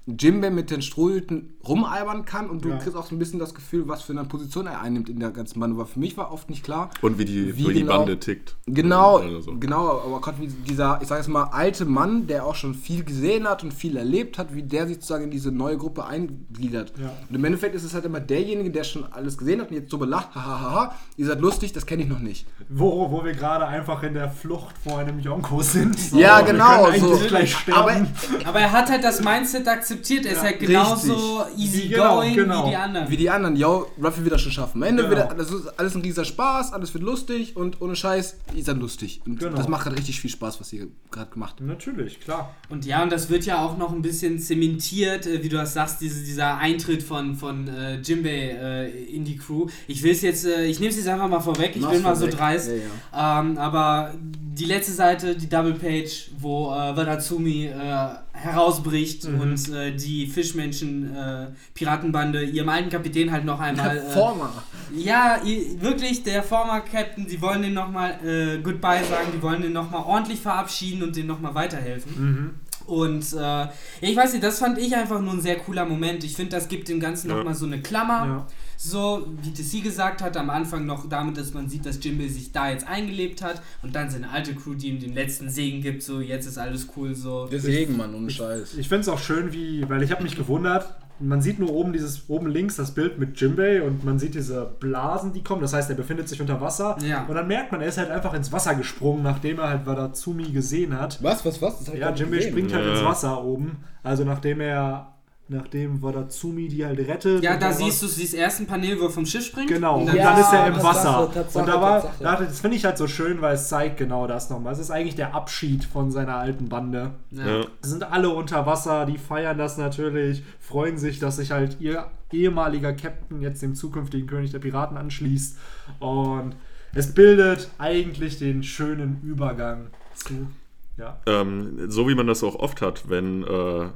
Jimbe mit den Strohhüten rumalbern kann und du Ja. kriegst auch so ein bisschen das Gefühl, was für eine Position er einnimmt in der ganzen Bande. Weil für mich war oft nicht klar, Und wie die, Wie wie die genau- Bande tickt. Genau, Also so. genau, aber gerade wie dieser, ich sage jetzt mal, alte Mann, der auch schon viel gesehen hat und viel erlebt hat, wie der sich sozusagen in diese neue Gruppe eingliedert. Ja. Und im Endeffekt ist es halt immer derjenige, der schon alles gesehen hat und jetzt so belacht, hahaha, ihr seid lustig, das kenne ich noch nicht. wo, wo wir gerade einfach in der Flucht vor einem Yonko sind. So, Ja, genau, so. gleich Aber- sterben. Aber er hat halt das Mindset akzeptiert. Er ist Ja, halt genauso richtig. Easy Genau, going genau. wie die anderen. Wie die anderen, yo, Ruffy wird das schon schaffen. Am Ende Genau. wird das ist alles ein riesiger Spaß, alles wird lustig und ohne Scheiß, ihr seid lustig. Und Genau. das macht gerade richtig viel Spaß, was ihr gerade gemacht habt. Natürlich, klar. Und ja, und das wird ja auch noch ein bisschen zementiert, äh, wie du das sagst, diese, dieser Eintritt von, von äh, Jimbei äh, in die Crew. Ich will es jetzt, äh, ich nehme es jetzt einfach mal vorweg, ich Mach's bin mal so vorweg. dreist. Ja, Ähm, aber die letzte Seite, die Double Page, wo äh, Wadatsumi äh, herausbricht Mhm. und äh, die Fischmenschen äh, Piratenbande ihrem alten Kapitän halt noch einmal. Äh, Former. ja, wirklich, der former Captain, die wollen den nochmal äh, Goodbye sagen, die wollen den nochmal ordentlich verabschieden und den nochmal weiterhelfen. Mhm. Und äh, ja, ich weiß nicht, das fand ich einfach nur ein sehr cooler Moment. Ich finde, das gibt dem Ganzen Ja. nochmal so eine Klammer. Ja. So, wie TC gesagt hat, am Anfang noch damit, dass man sieht, dass Jimbe sich da jetzt eingelebt hat und dann seine alte Crew, die ihm den letzten Segen gibt, so jetzt ist alles cool, so. Deswegen, Mann, ohne Scheiß. Ich finde es auch schön, wie, weil ich habe mich gewundert, man sieht nur oben dieses, oben links das Bild mit Jimbei und man sieht diese Blasen, die kommen. Das heißt, er befindet sich unter Wasser. Ja. Und dann merkt man, er ist halt einfach ins Wasser gesprungen, nachdem er halt Wadatsumi gesehen hat. Was, was, was? Ich Ja, Jimbei springt halt Ja. ins Wasser oben. Also nachdem er, nachdem Wadatsumi die halt rettet. Ja, da siehst du dieses ersten Panel, wo er vom Schiff springt. Genau, und dann, dann ist er im Wasser. Tatsache, und da war, Tatsache. da, das finde ich halt so schön, weil es zeigt genau das nochmal. Es ist eigentlich der Abschied von seiner alten Bande. ja. Ja. Sind alle unter Wasser, die feiern das natürlich, freuen sich, dass sich halt ihr ehemaliger Captain jetzt dem zukünftigen König der Piraten anschließt. Und es bildet eigentlich den schönen Übergang zu. Ja. Ähm, so wie man das auch oft hat, wenn äh,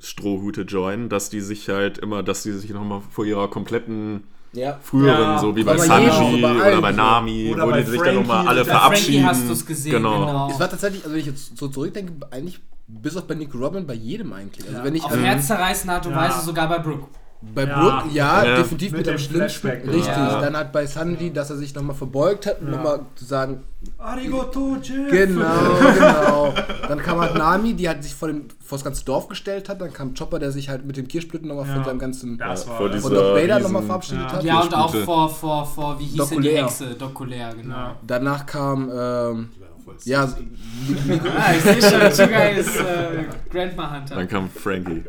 Strohhüte joinen, dass die sich halt immer, dass die sich nochmal vor ihrer kompletten Ja. früheren, Ja, so wie bei Sanji bei oder bei. Nami, Oder wo bei die sich dann nochmal alle verabschieden. hast du es gesehen, Genau. genau. Es war tatsächlich, also wenn ich jetzt so zurückdenke, eigentlich bis auf bei Nick Robin bei jedem eigentlich. Also Ja. wenn ich Auf also herzzerreißende Art und Ja. Weise sogar bei Brooke. Bei Ja. Brooke, ja, Ja. definitiv Mit mit, dem schlimmsten. Flashback, Richtig. ja. Dann halt bei Sanji, dass er sich nochmal verbeugt hat und Ja. nochmal zu sagen, Arigoto, Jeff! genau, genau. Dann kam halt Nami, die halt sich vor, dem, vor das ganze Dorf gestellt hat. Dann kam Chopper, der sich halt mit dem Kirschblüten nochmal Ja. von seinem ganzen Das war von Doc Vader nochmal verabschiedet Ja. hat. Ja, und auch vor, vor, vor, wie hieß denn die. Hexe? Dokulär, genau. Ja. Danach kam, ähm, Voll ja, Ah, ich sehe schon, Sugar ist äh, Grandma Hunter. Dann kam Frankie.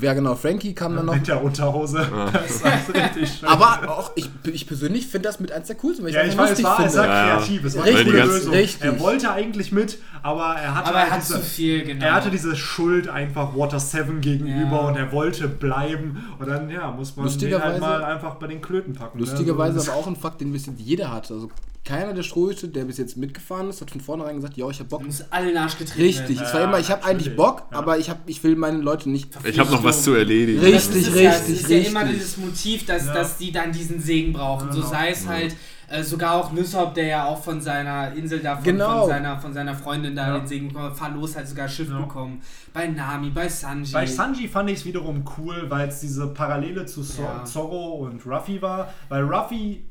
ja genau, Frankie kam dann noch. Mit der Unterhose. Das war richtig schön. Aber auch, ich, ich persönlich finde das mit eins der coolsten, weil ich ja, das ich weiß, es war, es war finde. Ja. kreativ, es war Richtig, eine Lösung. richtig. Er wollte eigentlich mit, aber er hatte, Aber er halt hat diese, zu viel, genau. er hatte diese Schuld einfach Water 7 gegenüber Ja. und er wollte bleiben und dann ja, muss man den Lustigerweise- halt mal einfach bei den Klöten packen. ne? Lustigerweise So, aber auch ein Fakt, den bis jetzt jeder hat. Also keiner der Strohhüte, der bis jetzt mitgefahren ist, hat von vornherein gesagt, ja, ich hab Bock. Du musst alle in den Arsch getreten Richtig, werden. es war immer, ich habe eigentlich. Bock, Ja. aber ich, hab, ich will meine Leute nicht. Ich habe noch was zu erledigen. Richtig. Das ist ja, es richtig, ist ja immer richtig. dieses Motiv, dass, Ja. dass die dann diesen Segen brauchen. So Genau. sei es halt äh, sogar auch Lysop, der ja auch von seiner Insel da, von, Genau. von, seiner, von seiner Freundin da Ja. den Segen bekommen. Fahr los, hat sogar Schiff Ja. bekommen. Bei Nami, bei Sanji. Bei Sanji fand ich es wiederum cool, weil es diese Parallele zu Zo Ja. Zorro und Ruffy war. Weil Ruffy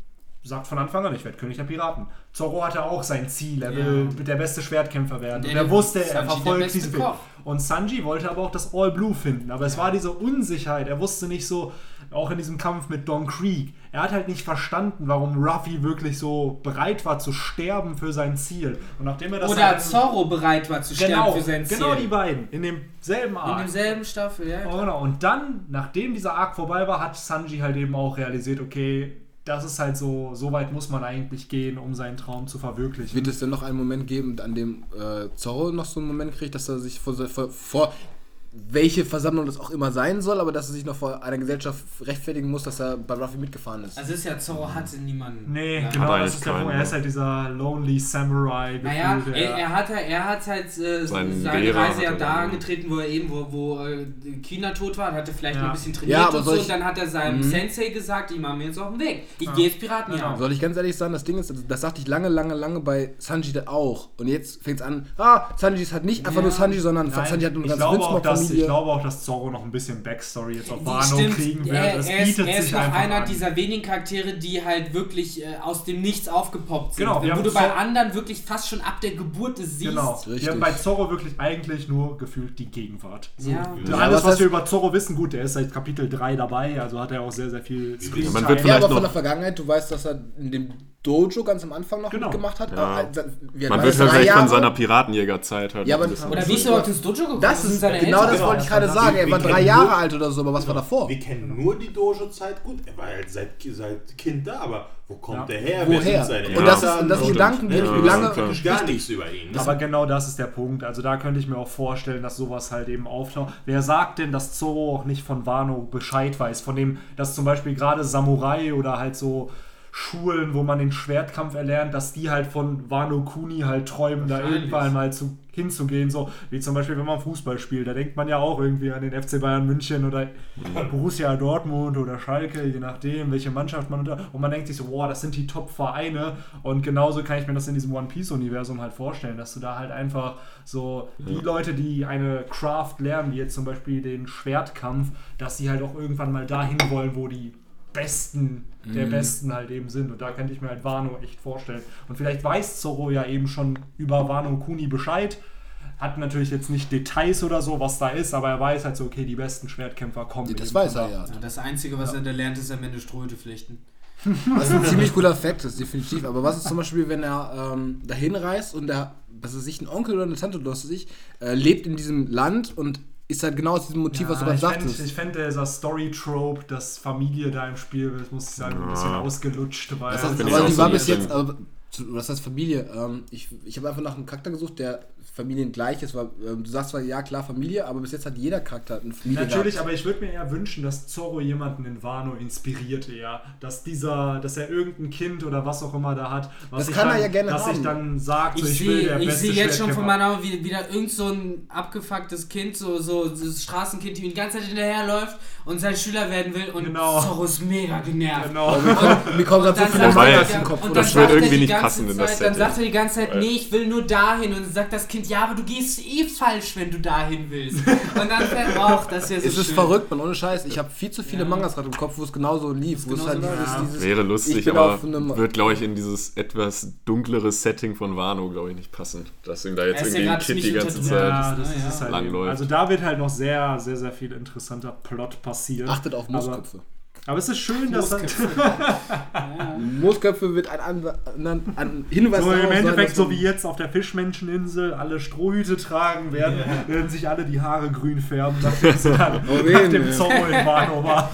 sagt von Anfang an, ich werde König der Piraten. Zorro hatte auch sein Ziel, er will Ja. der beste Schwertkämpfer werden. Und Und er er wusste, er Sanji der verfolgt beste diese Koch. Und Sanji wollte aber auch das All Blue finden. Aber es war diese Unsicherheit. Er wusste nicht so, auch in diesem Kampf mit Don Creek, er hat halt nicht verstanden, warum Ruffy wirklich so bereit war zu sterben für sein Ziel. Und nachdem er das Oder halt- Zorro bereit war zu sterben genau, für sein Ziel. genau die beiden in demselben Arc. In demselben Staffel, ja. Oh, genau. Und dann, nachdem dieser Arc vorbei war, hat Sanji halt eben auch realisiert, okay, das ist halt so, so weit muss man eigentlich gehen, um seinen Traum zu verwirklichen. Wird es denn noch einen Moment geben, an dem äh, Zorro noch so einen Moment kriegt, dass er sich vor, vor, vor welche Versammlung das auch immer sein soll, aber dass er sich noch vor einer Gesellschaft rechtfertigen muss, dass er bei Ruffy mitgefahren ist. Also ist ja Zorro hatte niemanden. Nee, ja. genau, er das ist der Punkt. Er ist halt dieser Lonely Samurai Naja, er, er, hat, er hat halt äh, seine Lehrer Reise ja da angetreten, wo er eben, wo, wo äh, China tot war, hat er vielleicht Ja. noch ein bisschen trainiert Ja, aber und so. Und dann hat er seinem Mhm. Sensei gesagt, ich mache mir jetzt auf den Weg. Ich Ja. gehe jetzt Piraten Genau. Soll ich ganz ehrlich sagen, das Ding ist, das sagte ich lange, lange, lange bei Sanji da auch. Und jetzt fängt es an, ah, Sanji ist halt nicht einfach Ja. nur Sanji, sondern Nein, Sanji hat eine ich, ganze glaube dass, ich glaube auch, dass Zorro noch ein bisschen Backstory jetzt auf Wano stimmt, kriegen wird. er, es er, ist, bietet er ist sich noch einer an. dieser wenigen Charaktere, die halt wirklich äh, aus dem Nichts aufgepoppt sind. Genau, wo du bei anderen wirklich fast schon ab der Geburt es siehst. Genau. Richtig. Wir haben bei Zorro wirklich eigentlich nur gefühlt die Gegenwart. So, Ja. Alles, Ja, was wir über Zorro wissen, gut, der ist seit Kapitel 3 dabei, also hat er auch sehr, sehr viel Screentime. man wird Ja, vielleicht aber von noch- der Vergangenheit, du weißt, dass er in dem Dojo ganz am Anfang noch Genau. mitgemacht hat. Ja. Äh, alt Man wird das? halt vielleicht von Jahre? seiner Piratenjägerzeit halt Ja, aber- Oder wie ist er überhaupt ins Dojo gekommen? Das ist seine genau das Eltern. wollte ich gerade das- sagen. Er war drei Jahre nur- alt oder so, aber was war davor? Wir kennen nur die Dojo-Zeit. Gut, er war halt seit, seit Kind da, aber wo kommt Ja. der her? Woher? Wer sind seine Und das ist- Eltern? und das Gedanken, die- Ja, wie lange- praktisch gar nichts über ihn. Aber genau das ist der Punkt. Also da könnte ich mir auch vorstellen, dass sowas halt eben auftaucht. Wer sagt denn, dass Zorro auch nicht von Wano Bescheid weiß? Von dem, dass zum Beispiel gerade Samurai oder halt so Schulen, wo man den Schwertkampf erlernt, dass die halt von Wano Kuni halt träumen, da irgendwann mal zu, hinzugehen. So wie zum Beispiel, wenn man Fußball spielt. Da denkt man ja auch irgendwie an den FC Bayern München oder Borussia Dortmund oder Schalke, je nachdem, welche Mannschaft man unter. Und man denkt sich so, wow, das sind die Top-Vereine. Und genauso kann ich mir das in diesem One Piece-Universum halt vorstellen, dass du da halt einfach so die Leute, die eine Craft lernen, wie jetzt zum Beispiel den Schwertkampf, dass sie halt auch irgendwann mal dahin wollen, wo die Besten der Besten halt eben sind. Und da könnte ich mir halt Wano echt vorstellen. Und vielleicht weiß Zorro ja eben schon über Wano Kuni Bescheid. Hat natürlich jetzt nicht Details oder so, was da ist, aber er weiß halt so, okay, die besten Schwertkämpfer kommen. Das eben weiß er ja. Ja, das Einzige, was er da lernt, ist am Ende Strohhüte flechten. Was ein ziemlich cooler Fakt ist, definitiv. Aber was ist zum Beispiel, wenn er ähm, dahin reist und er, was weiß ich, ein Onkel oder eine Tante, oder was weiß ich, äh, lebt in diesem Land und ist halt genau aus diesem Motiv, was du Ja, gerade ich fände, sagtest. ich fänd, dieser Story-Trope, dass Familie da im Spiel ist, muss ich sagen, ein bisschen Ja. ausgelutscht. Weil Das heißt, aber die war ein bis jetzt, aber, zu- was heißt Familie? Ähm, ich ich habe einfach nach einem Charakter gesucht, der familiengleich ist. Weil, ähm, du sagst zwar, ja klar, Familie, aber bis jetzt hat jeder Charakter eine Familie Natürlich, gehabt. aber ich würde mir eher wünschen, dass Zorro jemanden in Wano inspiriert eher. Dass dieser, dass er irgendein Kind oder was auch immer da hat, was Das sich kann er dann, ja gerne dass haben. dann sagt, so, Ich ich, will sehe der ich beste seh jetzt schon von meiner Augen wie- wieder irgend so ein abgefucktes Kind, so, so das Straßenkind, die ihm die ganze Zeit hinterherläuft und sein Schüler werden will und Genau. Zorro ist mega genervt. Genau. mir kommen gerade so er Mangas die im Kopf. und das so. wird sagt er irgendwie die nicht ganze passen in das Zeit, Dann sagt er die ganze Zeit, nee, ich will nur dahin. Und sagt das Kind, ja, aber du gehst eh falsch, wenn du dahin willst. Und dann fällt auch, das ist ja so Es ist schön. verrückt, man, ohne Scheiß. Ich habe viel zu viele Ja. Mangas gerade im Kopf, wo es genauso lief. Wo es halt genauso dieses, Wäre lustig, aber wird, glaube ich, in dieses etwas dunklere Setting von Wano, glaube ich, nicht passen. Dass ihm da jetzt ja irgendwie ein Kid die ganze Zeit. Ja, das Ja, halt lang eben. läuft. Also da wird halt noch sehr, sehr, sehr viel interessanter Plot passieren. Achtet auf aber, Moosköpfe. Aber es ist schön, dass halt, Moosköpfe wird ein, an, an, Hinweis so im Endeffekt so wie jetzt auf der Fischmenscheninsel alle Strohhüte tragen werden, werden sich alle die Haare grün färben, nachdem sie dann Oh, nach dem. Zorro in Wano war.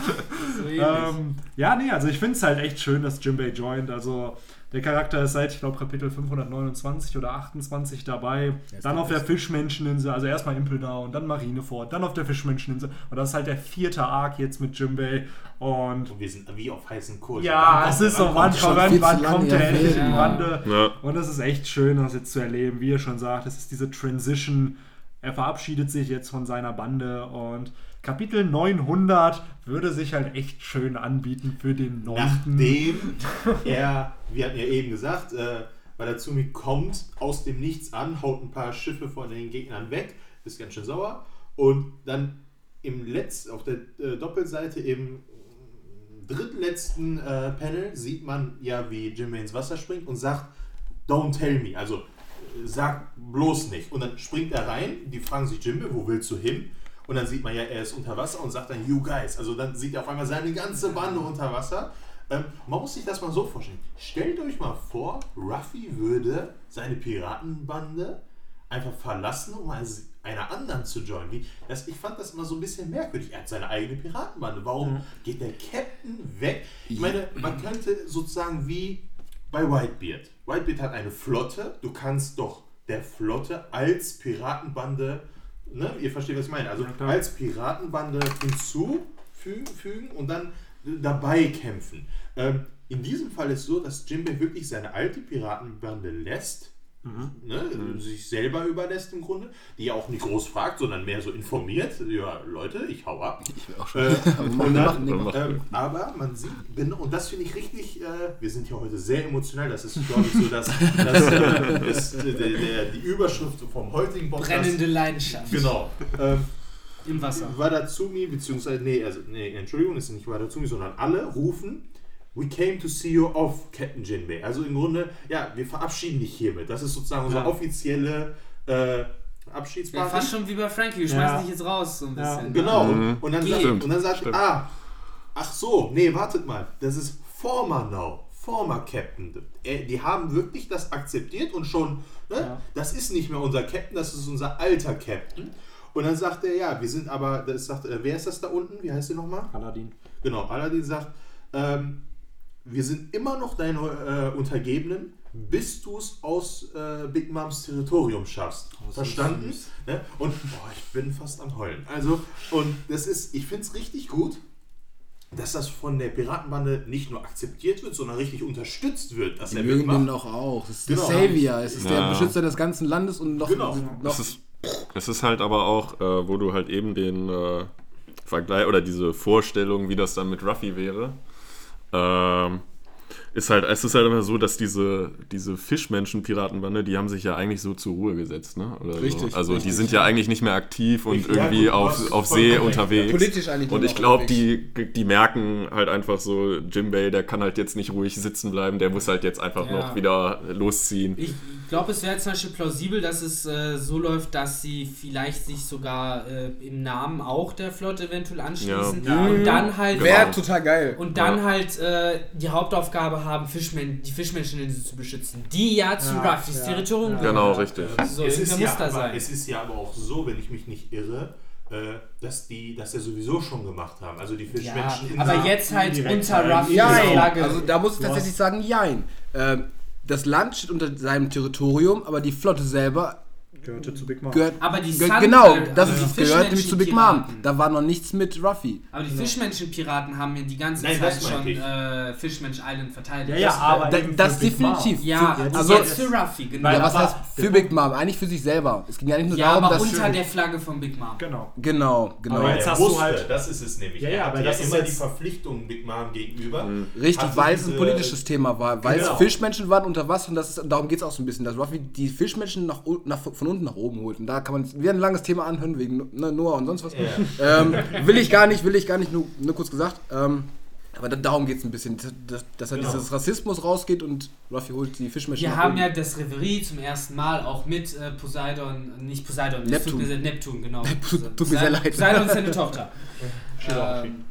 So. Ähm, ja, nee, also ich finde es halt echt schön, dass Jimbei joint. Also der Charakter ist seit, ich glaube, Kapitel 529 oder 28 dabei. ist dann auf der. Fischmenscheninsel, also erstmal Impel Down, dann Marineford, dann auf der Fischmenscheninsel. Und das ist halt der vierte Arc jetzt mit Jimbei. Und Und wir sind wie auf heißen Kohlen. ja, es ist so, wann, wann, wann kommt der endlich in die Bande? Ja. Und es ist echt schön, das jetzt zu erleben, wie ihr schon sagt. Es ist diese Transition. Er verabschiedet sich jetzt von seiner Bande und Kapitel 900 würde sich halt echt schön anbieten für den 9. Nachdem er, wir hatten ja eben gesagt, äh, weil zu mir kommt, aus dem Nichts an, haut ein paar Schiffe von den Gegnern weg, ist ganz schön sauer. Und dann im Letz, auf der äh, Doppelseite im drittletzten äh, Panel sieht man ja, wie Jimmy ins Wasser springt und sagt, don't tell me, also äh, sag bloß nicht. Und dann springt er rein, die fragen sich Jimmy, wo willst du hin? Und dann sieht man ja, er ist unter Wasser und sagt dann, you guys. Also dann sieht er auf einmal seine ganze Bande unter Wasser. Ähm, man muss sich das mal so vorstellen. Stellt euch mal vor, Ruffy würde seine Piratenbande einfach verlassen, um einer anderen zu joinen. Wie, das, ich fand das immer so ein bisschen merkwürdig. Er hat seine eigene Piratenbande. Warum geht der Captain weg? Ich meine, man könnte sozusagen wie bei Whitebeard. Whitebeard hat eine Flotte. Du kannst doch der Flotte als Piratenbande, ne, ihr versteht, was ich meine, also klar. als Piratenbande hinzufügen und dann dabei kämpfen. Ähm, in diesem Fall ist so, dass Jinbei wirklich seine alte Piratenbande lässt, ne, sich selber überlässt im Grunde, die ja auch nicht groß fragt, sondern mehr so informiert, ja Leute, ich hau ab. Ich will auch schon. Äh, dann, machen, ähm, aber man sieht, und das finde ich richtig, äh, wir sind ja heute sehr emotional, das ist, glaube ich, so dass, dass äh, das, der, der, die Überschrift vom heutigen Podcast. Brennende Leidenschaft. Genau. Ähm, Im Wasser. Wadazumi, beziehungsweise, nee, also, nee, Entschuldigung, es ist nicht Wadazumi, sondern alle rufen, We came to see you off, Captain Jinbei. Also im Grunde, ja, wir verabschieden dich hiermit. Das ist sozusagen unsere Ja. offizielle äh, Ja, Abschiedsparty. fast schon wie bei Frankie, du Ja. schmeißt dich jetzt raus, so ein Ja. bisschen. Genau. Mhm. Und, dann sagt, und dann sagt Stimmt. ah, ach so, nee, wartet mal, das ist former now, former Captain. Äh, Die haben wirklich das akzeptiert und schon, ne, Ja. das ist nicht mehr unser Captain, das ist unser alter Captain. Und dann sagt er, ja, wir sind aber, das sagt, äh, wer ist das da unten? Wie heißt der nochmal? Aladdin. Genau, Aladdin sagt, ähm, wir sind immer noch deine äh, Untergebenen, bis du es aus äh, Big Moms Territorium schaffst. Oh, Verstanden? Ne? Und boah, ich bin fast am Heulen. Also, und das ist, ich finde es richtig gut, dass das von der Piratenbande nicht nur akzeptiert wird, sondern richtig unterstützt wird, dass Die er mögen mitmacht. doch auch. Das ist Genau. der Savior. Es ist der Ja. Beschützer des ganzen Landes und noch. Genau. noch Es ist, es ist halt aber auch, äh, wo du halt eben den äh, Vergleich oder diese Vorstellung, wie das dann mit Ruffy wäre, ähm, ist halt, es ist halt immer so, dass diese, diese Fischmenschen-Piratenbande, die haben sich ja eigentlich so zur Ruhe gesetzt, ne? Oder Richtig, So. Also die richtig. sind ja eigentlich nicht mehr aktiv und Ja, irgendwie du auf, auf See unterwegs. Politisch eigentlich Und ich glaube, die, die merken halt einfach so, Jimbei, der kann halt jetzt nicht ruhig sitzen bleiben, der muss halt jetzt einfach Ja. noch wieder losziehen. Ich glaube, es wäre zum Beispiel plausibel, dass es äh, so läuft, dass sie vielleicht sich sogar äh, im Namen auch der Flotte eventuell anschließen Ja. und dann halt Wäre Genau. total geil. und dann Ja. halt äh, die Hauptaufgabe haben, Fischmen die Fischmenscheninsel zu beschützen, die ja zu Ja, Ruffys ja, Territorium ja. gehört. Genau, richtig. So, es, ist ja muss da aber, sein. es ist ja aber auch so, wenn ich mich nicht irre, äh, dass die das ja sowieso schon gemacht haben. Also die Ja, Fischmenschen in aber jetzt halt unter. Ruffys Jein. Flagge. Also da muss ich tatsächlich sagen, jein. Ähm, das Land steht unter seinem Territorium, aber die Flotte selber Gehörte zu Big Mom. gehört. Aber die Sun- genau, das also ist, die gehört nämlich zu Big Mom. Da war noch nichts mit Ruffy. aber die Fischmenschen-Piraten haben ja die ganze Nein, Zeit das schon äh, Fischmensch Island verteidigt. Ja, ja, Das- aber Da, eben das definitiv. Ja, Für- jetzt, also, jetzt für Ruffy, genau. Ja, was heißt für Big Mom? Eigentlich für sich selber. Es ging ja nicht nur ja, darum, aber dass. unter der Flagge von Big Mom. Genau. genau, genau. Aber jetzt hast du wusste, halt- das ist es nämlich. Ja, ja, aber ja das ist immer die Verpflichtung Big Mom gegenüber. Richtig, Hatte weil es ein politisches Thema war. Weil Genau. es Fischmenschen waren unter Wasser und das ist, darum geht es auch so ein bisschen, dass Ruffy die Fischmenschen nach, u- nach, von unten nach oben holt. Und da kann man wieder ein langes Thema anhören wegen ne, Noah und sonst was. Ja. Ähm, will ich gar nicht, will ich gar nicht, nur, nur kurz gesagt. Ähm, aber da, darum geht es ein bisschen, dass, dass Genau. dieses Rassismus rausgeht und Ruffy holt die Fischmenschen Wir haben oben. ja das Reverie zum ersten Mal auch mit äh, Poseidon, nicht Poseidon, Neptun. Tut mir, sehr- Neptun, genau. Tut- tut mir sehr leid. Poseidon ist seine Tochter. Ähm,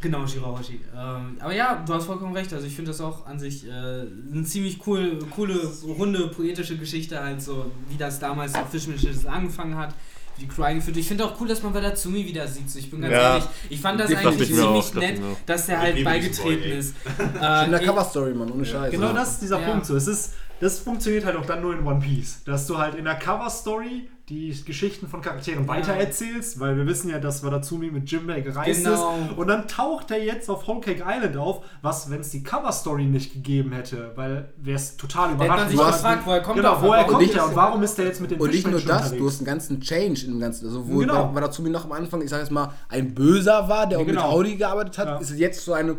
genau, Shirahoshi. Ähm, aber ja, du hast vollkommen recht. Also ich finde das auch an sich äh, eine ziemlich cool, coole, runde, poetische Geschichte, halt so, wie das damals auf Fischmenschen angefangen hat. wie Die Crew eingeführt. Ich finde auch cool, dass man bei der Zumi wieder sieht. So, ich bin ganz Ja. ehrlich, ich fand das eigentlich ziemlich auch, nett, dass der halt beigetreten ist. in der Äh, Cover-Story, Mann, ohne Scheiß. Genau das ist dieser Ja. Punkt so. Es ist, das funktioniert halt auch dann nur in One Piece. Dass du halt in der Cover-Story die Geschichten von Charakteren weitererzählst, weil wir wissen ja, dass Wadazumi mit Jimbei gereist Genau. ist. Und dann taucht er jetzt auf Whole Cake Island auf, was, wenn es die Cover-Story nicht gegeben hätte, weil wäre es total Da hätte man überraschend. sich Du gefragt, woher kommt genau, er? woher Warum kommt ist er und warum ist er jetzt mit den Und nicht nur das, du unterwegs? hast einen ganzen Change im Ganzen. Also, wo Genau. Wadazumi noch am Anfang, ich sag jetzt mal, ein Böser war, der auch Genau. mit Audi gearbeitet hat, Ja. ist es jetzt so eine.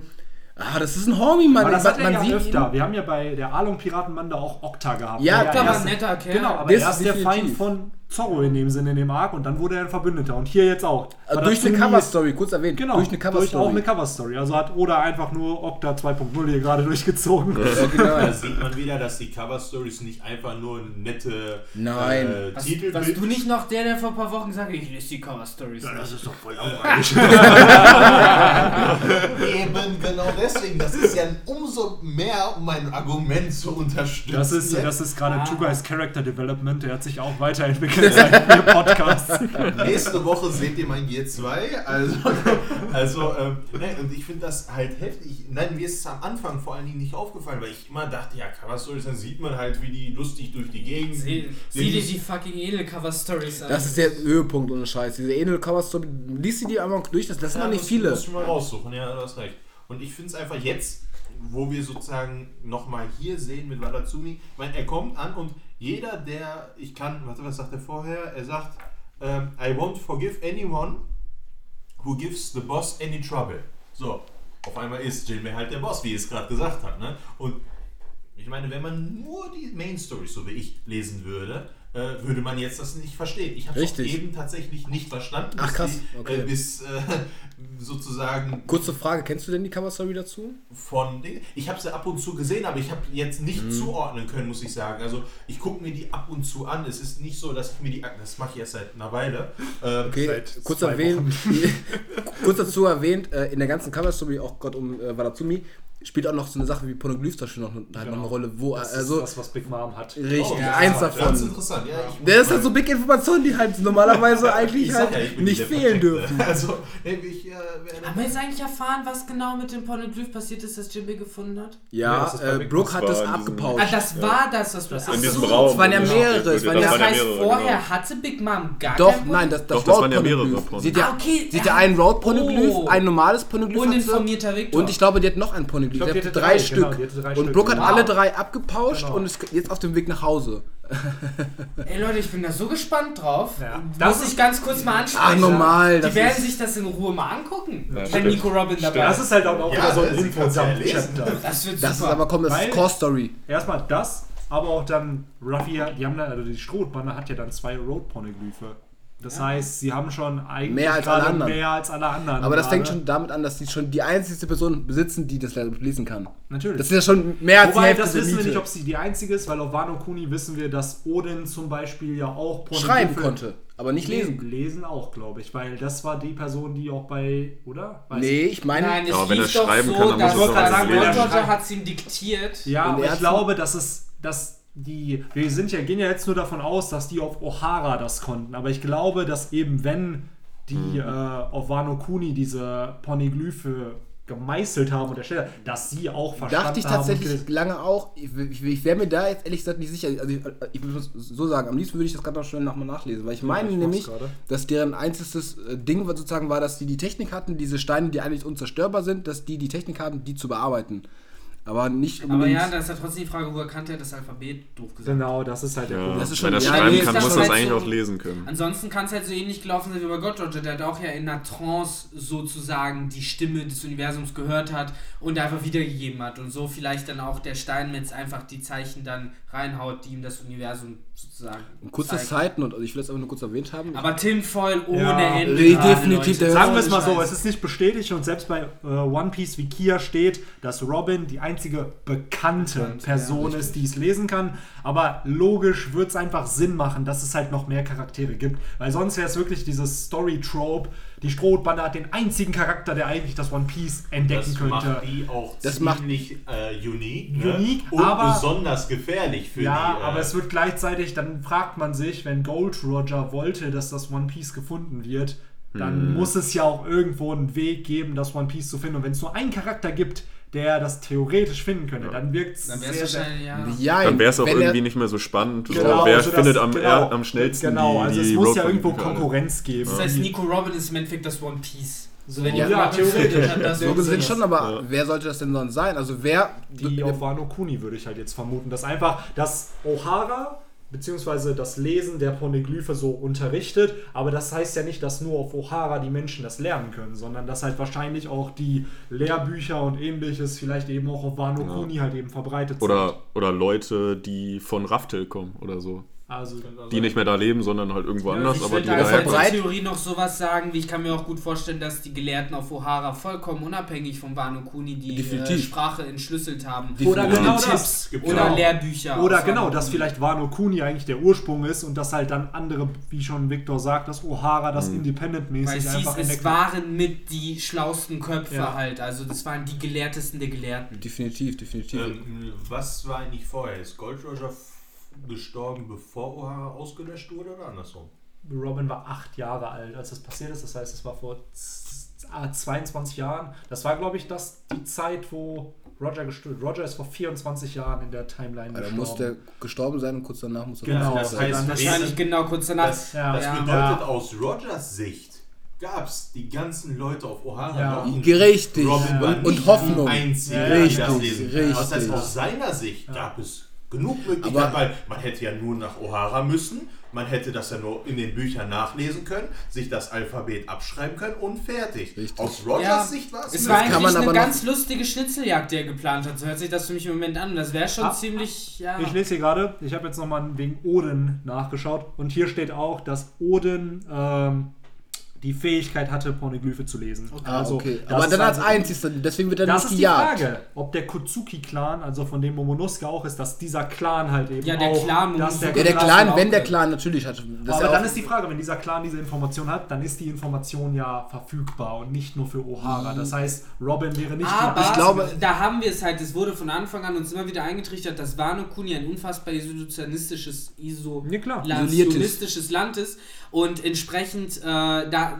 Ah, das ist ein Homie, Mann. Aber das hat er man ja sieht öfter. ihn- Wir haben ja bei der Along-Piratenbande auch Okta gehabt. Ja, klar, war ein netter Kerl. Genau, aber Das er ist ist der definitiv. Feind von Zorro in dem Sinne in dem Arc und dann wurde er ein Verbündeter. Und hier jetzt auch. Also durch eine Cover-Story, kurz erwähnt. Genau, durch eine Durch auch Cover-Story. eine Cover-Story. Also hat Oda einfach nur Okta 2.0 hier gerade durchgezogen. Original. Da sieht man wieder, dass die Cover-Stories nicht einfach nur nette Nein. Äh, Was, Titel was du nicht noch der, der vor ein paar Wochen hat, ich lese die Cover-Stories. Das ist doch voll langweilig. Eben genau deswegen. Das ist ja umso mehr, um mein Argument zu unterstützen. Das ist, das ist gerade Ah. Two Guys Character Development, der hat sich auch weiterentwickelt seit vier Podcasts. Nächste Woche seht ihr mein Gear 2. Also, also ähm, nein, und ich finde das halt heftig. Nein, mir ist es am Anfang vor allen Dingen nicht aufgefallen, weil ich immer dachte, ja, Cover Stories, dann sieht man halt, wie die lustig durch die Gegend. Sieh, die- sieh dir die fucking Edelcover-Stories an. Das ist der Höhepunkt ohne Scheiß. Diese Enel Cover Story, liest sie die einmal durch, das, das sind Ja, noch nicht viele. Muss ich mal raussuchen, ja, du hast recht. Und ich finde es einfach jetzt, wo wir sozusagen nochmal hier sehen mit Wadatsumi, ich meine, er kommt an und jeder, der, ich kann, warte, was sagt er vorher? Er sagt, ähm, I won't forgive anyone who gives the boss any trouble. So, auf einmal ist Jinbei halt der Boss, wie er es gerade gesagt hat. Ne? Und ich meine, wenn man nur die Main Story, so wie ich, lesen würde, äh, würde man jetzt das nicht verstehen. Ich habe es eben tatsächlich nicht verstanden. Ach, bis krass, Die, okay. äh, bis äh, sozusagen Kurze Frage, kennst du denn die Cover Story dazu? von. Ich habe sie ab und zu gesehen, aber ich habe jetzt nicht Mhm. zuordnen können, muss ich sagen. Also ich gucke mir die ab und zu an. Es ist nicht so, dass ich mir die. Das mache ich erst seit einer Weile. Ähm, Okay, Seit kurz erwähnt, kurz dazu erwähnt, äh, in der ganzen Cover Story, auch Gott um äh, Wadatsumi, spielt auch noch so eine Sache wie Pornoglyph zum Beispiel noch, halt noch eine Rolle, wo Das also ist das, was Big Mom hat. richtig, oh, ja, eins Ganz davon. interessant. Ja, ich Der ist halt so big Informationen, die halt normalerweise eigentlich halt ja, nicht fehlen Perfekte. dürfen. Also, ich äh. Haben wir jetzt eigentlich erfahren, was genau mit dem Pornoglyph passiert ist, das Jimmy gefunden hat? Ja, Ja, das ist äh, Brooke hat das abgepauscht. Ah, das war das, was du Das Ach in ist diesem. Raum. es waren ja wo mehrere, das Das heißt, mehrere, vorher genau. hatte Big Mom gar Doch, kein nein, das, das Doch, das waren ja mehrere Pornoglyph. Pornos. Sie hat ja, Ah, ja einen Road Pornoglyph, Oh. ein normales Pornoglyph. Uninformierter Victor. Und ich glaube, die hat noch ein Pornoglyph. Ich glaub, hatte drei drei, Stück. genau, die hatte drei und. Brooke hat Wow. alle drei abgepauscht Genau. und ist jetzt auf dem Weg nach Hause. Ey Leute, ich bin da so gespannt drauf. Ja. Das Muss ist- ich ganz kurz mal ansprechen. Ach, normal. Die das werden ist- sich das in Ruhe mal angucken, Ja, wenn stimmt. Nico Robin dabei Das ist. ist halt auch, Ja, wieder so ein. Info-Dump-Chapter. Das wird Das ist super. aber, komm, das Weil- ist Core Story. Erstmal das, aber auch dann Ruffy, die haben dann, also die Strohbande hat ja dann zwei Road-Pornoglyphe. Das Ja. heißt, sie haben schon eigentlich Mehr als alle anderen. mehr als alle anderen. Aber das fängt schon damit an, dass sie schon die einzige Person besitzen, die das lesen kann. Natürlich. Das ist ja schon mehr als die Wobei, Hälfte das der wissen wir Miete. nicht, ob sie die einzige ist, weil auf Wano Kuni wissen wir, dass Odin zum Beispiel ja auch schreiben konnte, aber nicht lesen. Lesen auch, glaube ich, weil das war die Person, die auch bei, oder? Weiß Nee, ich meine, Nein, es Ja, aber wenn er schreiben so, kann, dann muss er das auch lesen. Gold Roger hat es ihm diktiert. Ja, Und aber er ich glaube, dass es, dass die, wir sind ja, gehen ja jetzt nur davon aus, dass die auf O'Hara das konnten, aber ich glaube, dass eben wenn die Mhm. äh, auf Wano Kuni diese Ponyglyphe gemeißelt haben und erstellt, haben, dass sie auch verstanden dachte ich tatsächlich lange auch. Ich, ich, ich wäre mir da jetzt ehrlich gesagt nicht sicher. Also ich, ich muss so sagen, am liebsten würde ich das gerade noch schnell nochmal nachlesen, weil ich meine ich mach's nämlich, dass deren einziges äh, Ding sozusagen war, dass die die Technik hatten, diese Steine, die eigentlich unzerstörbar sind, dass die die Technik hatten, die zu bearbeiten. Aber nicht Aber unbedingt. ja, da ist ja trotzdem die Frage, woher kannte er das Alphabet doof gesagt. Genau, das ist halt der Ja, Punkt. Das ist wenn schon- er ja, schreiben nee, kann, das muss er es halt eigentlich so- auch lesen können. Ansonsten kann es halt so ähnlich gelaufen sein wie bei God Roger, der hat auch ja in einer Trance sozusagen die Stimme des Universums gehört hat und einfach wiedergegeben hat und so vielleicht dann auch der Steinmetz einfach die Zeichen dann reinhaut, die ihm das Universum sozusagen Kurze zeigt. Zeiten und also ich will das aber nur kurz erwähnt haben. Aber Tinfoil ohne Ja, Ende. definitiv, Leute. der- Sagen wir es mal so, es ist nicht bestätigt und selbst bei äh, One Piece wie Kia steht, dass Robin die einzige bekannte Bekannt, Person ja, ist, die es lesen kann. Aber logisch wird es einfach Sinn machen, dass es halt noch mehr Charaktere gibt. Weil sonst wäre es wirklich dieses Story-Trope. Die Strohbande hat den einzigen Charakter, der eigentlich das One Piece entdecken Das könnte. macht die auch Das macht- ziemlich äh, unique, ne? Unique, und aber- besonders gefährlich für ja, die. äh, aber es wird gleichzeitig, dann fragt man sich, wenn Gold Roger wollte, dass das One Piece gefunden wird, dann Hm. muss es ja auch irgendwo einen Weg geben, das One Piece zu finden. Und wenn es nur einen Charakter gibt, der das theoretisch finden könnte, dann wirkt es Dann sehr, wäre es sehr... ja. ja, Dann wäre es auch wenn er- irgendwie nicht mehr so spannend. so, Genau, wer also das- findet am, genau, er, am schnellsten Genau, die, also es muss ja irgendwo? Konkurrenz geben. Das heißt, Nico Robin ist im Endeffekt das One Piece. So, wenn Ja, Robin theoretisch. hat das so so gesehen schon, aber wer sollte das denn sonst sein? Also wer Die auf Wano Kuni würde ich halt jetzt vermuten, dass einfach das O'Hara beziehungsweise das Lesen der Poneglyphe so unterrichtet, aber das heißt ja nicht, dass nur auf O'Hara die Menschen das lernen können, sondern dass halt wahrscheinlich auch die Lehrbücher und ähnliches vielleicht eben auch auf Wano Ja. Kuni halt eben verbreitet Oder, oder Leute, die von Raftel kommen oder so. Also, die nicht mehr da leben, sondern halt irgendwo anders, ich aber die würde da da als Theorie noch sowas sagen, wie ich kann mir auch gut vorstellen, dass die Gelehrten auf O'Hara vollkommen unabhängig von Wano Kuni die äh. Sprache entschlüsselt haben. Oder Definitiv. genau Tipps oder ja auch. Lehrbücher. Oder genau, Wano dass vielleicht Wano Kuni eigentlich der Ursprung ist und dass halt dann andere, wie schon Victor sagt, dass O'Hara das Weil Independent-mäßig hieß, einfach in der es waren mit die schlausten Köpfe Ja. halt. Also das waren die Gelehrtesten der Gelehrten. Definitiv, definitiv. Ähm, was war eigentlich vorher? Ist Gold Roger gestorben, bevor O'Hara ausgelöscht wurde oder andersrum? Robin war acht Jahre alt, als das passiert ist. Das heißt, es war vor z- ah, 22 Jahren. Das war, glaube ich, das, die Zeit, wo Roger gestorben Roger ist vor 24 Jahren in der Timeline gestorben. muss der gestorben sein und kurz danach muss er Genau, das das heißt, Wahrscheinlich genau kurz danach. Das, Ja. das Ja. bedeutet Ja. aus Rogers Sicht gab es die ganzen Leute auf O'Hara Ja. noch. und Richtig. Robin war Und, Hoffnung. die Einzige, Ja, die richtig, richtig. Das heißt, aus seiner Sicht Ja. gab es genug Möglichkeiten, weil man hätte ja nur nach O'Hara müssen, man hätte das ja nur in den Büchern nachlesen können, sich das Alphabet abschreiben können und fertig. Richtig. Aus Rogers Ja, Sicht war es Es war eigentlich eine ganz lustige Schnitzeljagd, die er geplant hat. So hört sich das für mich im Moment an. Das wäre schon Ah. ziemlich, ja. Ich lese hier gerade, ich habe jetzt nochmal wegen Odin nachgeschaut und hier steht auch, dass Odin ähm, die Fähigkeit hatte, Pornoglyphe zu lesen. Ah, okay. das Aber dann als also- einzigster, deswegen wird er Das nicht ist die. Frage, ob der Kozuki-Clan, also von dem Momonosuke auch ist, dass dieser Clan halt eben Ja, der auch... Clan dass der, Momonosuke. Ja, der Clan Clan, wenn der. Clan natürlich hat. Das aber ja dann ist die Frage, wenn dieser Clan diese Information hat, dann ist die Information ja verfügbar und nicht nur für O'Hara. Das heißt, Robin wäre nicht... Aber die Ich glaube- da haben wir es halt, es wurde von Anfang an uns immer wieder eingetrichtert, dass Wano Kuni ein unfassbar isolationistisches, Ja, klar. isolationistisches Land ist und entsprechend, äh, da,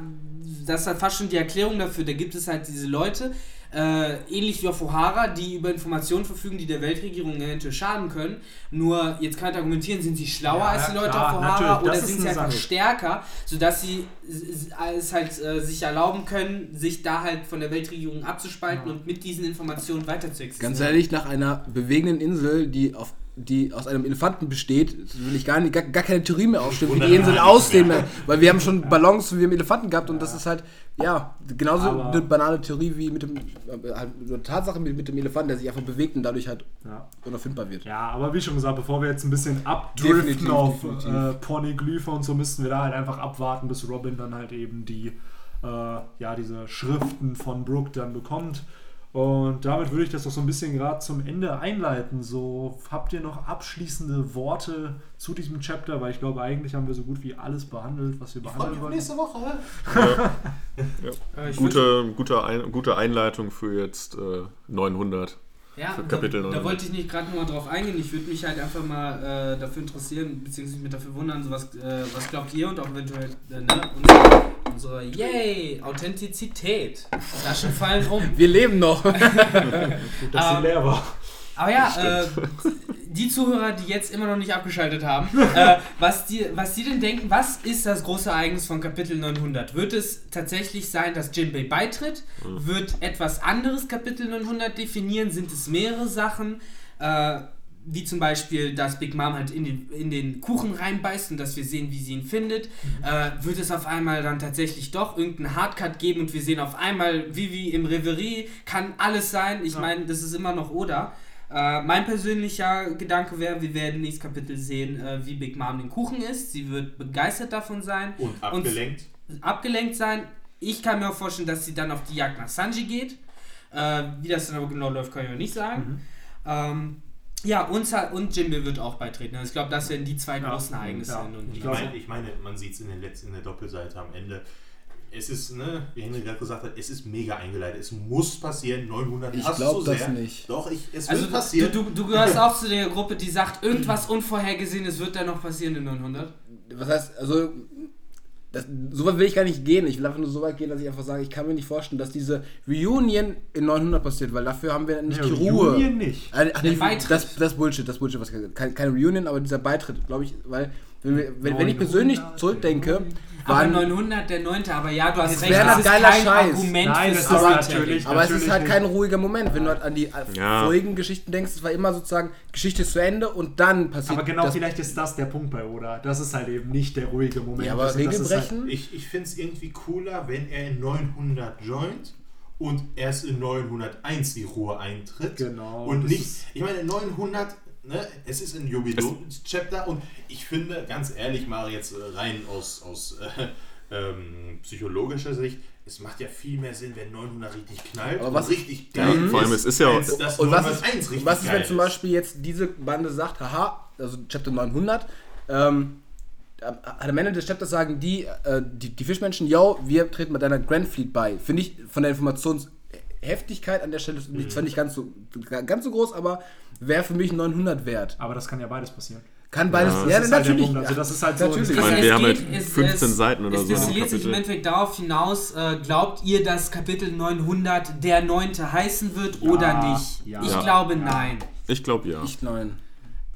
das ist halt fast schon die Erklärung dafür, da gibt es halt diese Leute, äh, ähnlich wie auf O'Hara, die über Informationen verfügen, die der Weltregierung eventuell schaden können. Nur, jetzt kann ich argumentieren, sind sie schlauer Ja, als die ja, Leute klar, auf O'Hara oder sind sie einfach Sache. stärker, sodass sie es halt äh, sich erlauben können, sich da halt von der Weltregierung abzuspalten und mit diesen Informationen weiter zu existieren. Ganz ehrlich, nach einer bewegenden Insel, die auf die aus einem Elefanten besteht, will ich gar, nicht, gar, gar keine Theorie mehr aufstellen, wie die wundere Insel mich aussehen. Weil wir haben schon Ballons wie im Elefanten gehabt und das ist halt, ja, genauso Aber- eine banale Theorie wie mit dem, äh, halt eine Tatsache mit, mit dem Elefanten, der sich einfach bewegt und dadurch halt Ja. unauffindbar wird. Ja, aber wie schon gesagt, bevor wir jetzt ein bisschen abdriften Definitiv, auf definitiv. äh, Pornoglyphe und so, müssten wir da halt einfach abwarten, bis Robin dann halt eben die, äh, ja, diese Schriften von Brooke dann bekommt. Und damit würde ich das doch so ein bisschen gerade zum Ende einleiten. So, habt ihr noch abschließende Worte zu diesem Chapter? Weil ich glaube, eigentlich haben wir so gut wie alles behandelt, was wir behandeln wollten. nächste Woche. Ich würd- Gute, gute, Ein gute Einleitung für jetzt äh, 900. Ja, da, Kapitel da 900. wollte ich nicht gerade nochmal drauf eingehen. Ich würde mich halt einfach mal äh, dafür interessieren, beziehungsweise mich dafür wundern, so was, äh, was glaubt ihr und auch eventuell äh, ne, unsere, unsere Yay, Authentizität. Flaschen fallen um. Wir leben noch. Gut, dass sie Ähm, leer war. Aber ja, äh, die Zuhörer, die jetzt immer noch nicht abgeschaltet haben, äh, was, die, was die denn denken, was ist das große Ereignis von Kapitel 900? Wird es tatsächlich sein, dass Jinbei beitritt? Wird etwas anderes Kapitel 900 definieren? Sind es mehrere Sachen? Äh, wie zum Beispiel, dass Big Mom halt in den, in den Kuchen reinbeißt und dass wir sehen, wie sie ihn findet. Äh, wird es auf einmal dann tatsächlich doch irgendeinen Hardcut geben und wir sehen auf einmal Vivi im Reverie? Kann alles sein. Ich Ja. meine, das ist immer noch Oda. Äh, mein persönlicher Gedanke wäre, wir werden nächstes Kapitel sehen, äh, wie Big Mom den Kuchen isst. Sie wird begeistert davon sein, Und abgelenkt. abgelenkt sein. Ich kann mir auch vorstellen, dass sie dann auf die Jagd nach Sanji geht. Äh, wie das dann aber genau läuft, kann ich noch nicht sagen. Ähm, ja, und, und Jinbe wird auch beitreten. Also ich glaube, das werden die zwei Ja. großen Ereignisse Ja. und Ich meine, ich meine, man sieht es in, in der Doppelseite am Ende. Es ist, ne, wie Henry gerade gesagt hat, es ist mega eingeleitet. Es muss passieren. 900 Ich hast du glaub so das sehr. nicht. Doch, ich, es Also wird du, passieren. du, du gehörst auch zu der Gruppe, die sagt, irgendwas Unvorhergesehenes wird da noch passieren in 900. Was heißt, also, das, so weit will ich gar nicht gehen. Ich will einfach nur so weit gehen, dass ich einfach sage, ich kann mir nicht vorstellen, dass diese Reunion in 900 passiert, weil dafür haben wir nicht Ja, die Ruhe. Reunion nicht. Äh, Ach, Beitritt. das, das Bullshit, das Bullshit, was keine, keine Reunion, aber dieser Beitritt, glaube ich, weil, wenn, wir, wenn, wenn ich persönlich 900, zurückdenke, Aber waren, 900, der 9. Aber ja, du hast Es recht, wäre das ein ist geiler kein Scheiß. Argument Nein, das ist natürlich- aber es ist halt nicht. kein ruhiger Moment, wenn du halt an die Ja. vorigen Geschichten denkst, es war immer sozusagen Geschichte ist zu Ende und dann passiert Aber genau das. vielleicht ist das der Punkt bei Oda. Das ist halt eben nicht der ruhige Moment. Ja, aber Das ist- das Regel ist halt-? Ich, ich finde es irgendwie cooler, wenn er in 900 joint und erst in 901 die Ruhe eintritt. Genau, Und nicht, ich meine, 900 ne, es ist ein Jubiläums-Chapter und ich finde, ganz ehrlich, mal jetzt äh, rein aus, aus äh, ähm, psychologischer Sicht, es macht ja viel mehr Sinn, wenn 900 richtig knallt Aber was- und richtig geil Ja, vor allem, es ist ja auch- das Und was 901 ist, richtig was ist, wenn zum Beispiel jetzt diese Bande sagt, haha, also Chapter 900, ähm, am Ende des Chapters sagen die, äh, die, die Fischmenschen, yo, wir treten mit deiner Grand Fleet bei. Finde ich von der Informationsheftigkeit an der Stelle Mhm. nicht, zwar nicht ganz so, ganz so groß, aber wäre für mich 900 wert. Aber das kann ja beides passieren. Kann beides, Ja, ja, das ist halt natürlich. Punkt. Also das ist halt so- natürlich. Ich meine, wir es haben geht- halt es- 15 es- Seiten oder es so. im destilliert sich im. Endeffekt darauf hinaus, äh, glaubt ihr, dass Kapitel 900 der neunte heißen wird oder nicht? ja. ich Ja. glaube nein. Ich glaube ja. Nicht neun.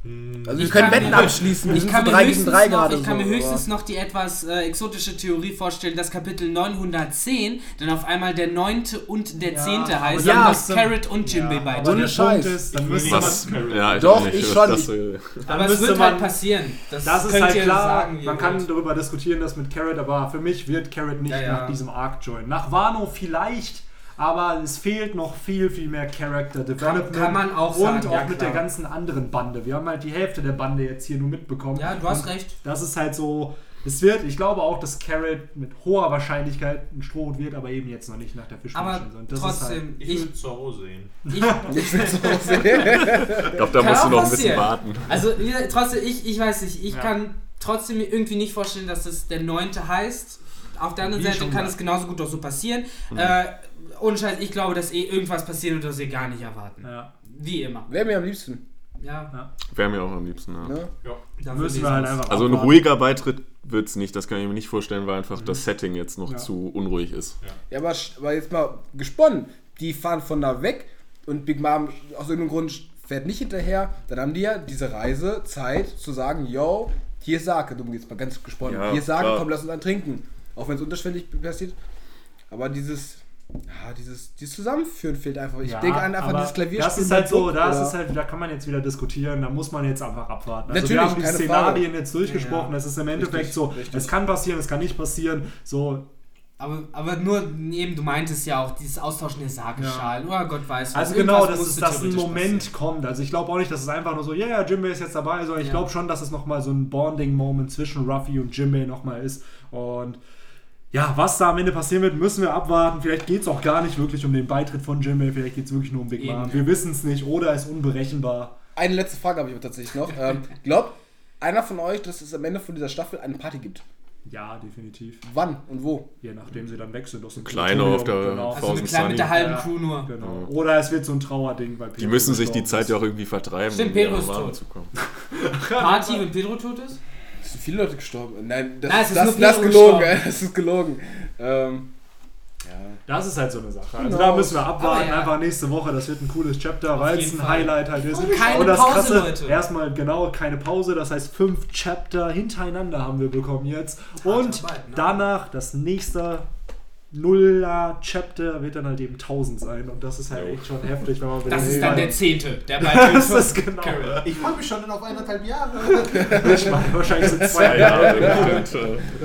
Hm, Also wir Ich können kann Wetten abschließen. Wir Ich kann, so mir drei gegen höchstens, drei noch, ich kann so, mir höchstens noch die etwas äh, exotische Theorie vorstellen, dass Kapitel 910 dann auf einmal der neunte und der Ja, zehnte aber heißt, dann und dass müsste- Carrot und Jinbei Ja, beide. Ohne Scheiß. Ist, dann müsste nicht man. Ja, ich Doch, ich Das- schon. Das, Aber es müsste wird man- halt passieren. Das, Das ist könnt halt ihr klar, sagen, man kann darüber diskutieren, das mit Carrot, aber für mich wird Carrot nicht Ja, ja. nach diesem Arc joinen. Nach Wano vielleicht, aber es fehlt noch viel, viel mehr Character Development. kann man auch Und sagen, auch ja, mit klar. der ganzen anderen Bande. Wir haben halt die Hälfte der Bande jetzt hier nur mitbekommen. Ja, du hast Und recht. Das ist halt so, es wird, ich glaube auch, dass Carrot mit hoher Wahrscheinlichkeit ein Strohhut wird, aber eben jetzt noch nicht nach der Aber Fischmenschen. Und das ist halt, trotzdem, Ich ich, will Zorro sehen. ich, Ich will so sehen. ich glaube, da Kann musst du noch ein bisschen passieren. warten. Also wie gesagt, trotzdem, ich, ich weiß nicht, ich Ja. kann trotzdem mir irgendwie nicht vorstellen, dass es der neunte heißt. Auf der anderen Wie Seite kann es genauso gut auch so passieren. Mhm. Äh, ohne Scheiß, ich glaube, dass eh irgendwas passieren wird, das wir gar nicht erwarten. ja, Wie immer. Wäre mir am liebsten. Ja, Wäre mir auch am liebsten. Ja. Ne? da dafür müssen wir halt einfach Also ein ruhiger Beitritt wird es nicht, das kann ich mir nicht vorstellen, weil einfach das Setting jetzt noch Ja. zu unruhig ist. Ja, aber, aber jetzt mal gesponnen. Die fahren von da weg und Big Mom aus irgendeinem Grund fährt nicht hinterher. Dann haben die ja diese Reise Zeit zu sagen, yo, hier ist Sake, dumm geht's mal ganz gesponnen. Ja, hier ist Sake, komm, lass uns einen trinken. Auch wenn es unterschwellig passiert. Aber dieses, ja, dieses, dieses Zusammenführen fehlt einfach. Ich Ja, denke an einfach dieses Klavierspiel. Das ist halt so, das oder- ist halt, da kann man jetzt wieder diskutieren, da muss man jetzt einfach abwarten. Also Natürlich, wir haben die Szenarien Frage. jetzt durchgesprochen, Ja, es ist im Endeffekt Richtig, so, richtig. es kann passieren, es kann nicht passieren, so, Aber, aber nur, eben, du meintest ja auch, dieses Austauschen der Sageschalen. Oh Gott weiß was. also genau, dass es dass ein Moment passieren. kommt. Also ich glaube auch nicht, dass es einfach nur so, ja, yeah, Jimbei ist jetzt dabei, sondern ich Ja. glaube schon, dass es nochmal so ein Bonding-Moment zwischen Ruffy und Jimbei nochmal ist. Und ja, was da am Ende passieren wird, müssen wir abwarten. Vielleicht geht es auch gar nicht wirklich um den Beitritt von Jimbei, vielleicht geht es wirklich nur um Big Eben, Mom. ja. Wir wissen es nicht oder ist unberechenbar. Eine letzte Frage habe ich aber tatsächlich noch. ähm, glaubt einer von euch, dass es am Ende von dieser Staffel eine Party gibt? Ja, definitiv. Wann und wo? Je nachdem sie dann weg sind aus dem Kleine auf der- Genau. Also eine kleine mit der halben Ja. Crew nur. Genau. Oder es wird so ein Trauerding, weil Die Pedro müssen sich die Zeit ja auch irgendwie vertreiben, Stimmt, wieder Pedro ist tot. zu kommen. Party, wenn Pedro tot ist? Es sind viele Leute gestorben. Nein, das, Nein, es ist, ist das, nur das gelogen, gestorben. das ist gelogen. Ähm, ja. Das ist halt so eine Sache. Also Genau. da müssen wir abwarten, ja. einfach nächste Woche. Das wird ein cooles Chapter, weil es ein Fall. Highlight halt ist. Keine Und das Pause, Krasse, Leute. erstmal genau keine Pause. Das heißt, fünf Chapter hintereinander haben wir bekommen jetzt. Und ne? danach das nächste Nuller Chapter wird dann halt eben 1000 sein. Und das ist halt Jo. echt schon heftig, wenn man Das ist dann der zehnte, der Beitritt Das ist genau. Carrot. Ich freue mich schon auf eineinhalb Jahre. Ich meine, wahrscheinlich so zwei Ja, Jahre. äh,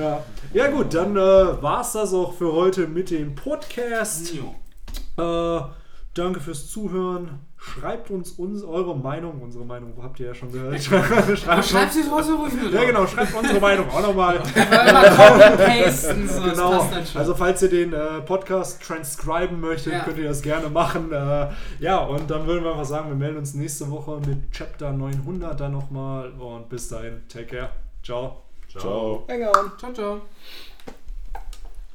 Ja. ja gut, dann äh, war es das auch für heute mit dem Podcast. Äh, danke fürs Zuhören. Schreibt uns, uns eure Meinung. Unsere Meinung habt ihr ja schon gehört. schreibt uns, schreibt sie trotzdem ruhig wieder. ja, genau, schreibt unsere Meinung auch nochmal. So, genau. schon. Also, falls ihr den äh, Podcast transcriben möchtet, Ja. könnt ihr das gerne machen. Äh, ja, und dann würden wir einfach sagen, wir melden uns nächste Woche mit Chapter 900 dann nochmal. Und bis dahin, take care. Ciao. Ciao. Hang on. ciao, ciao.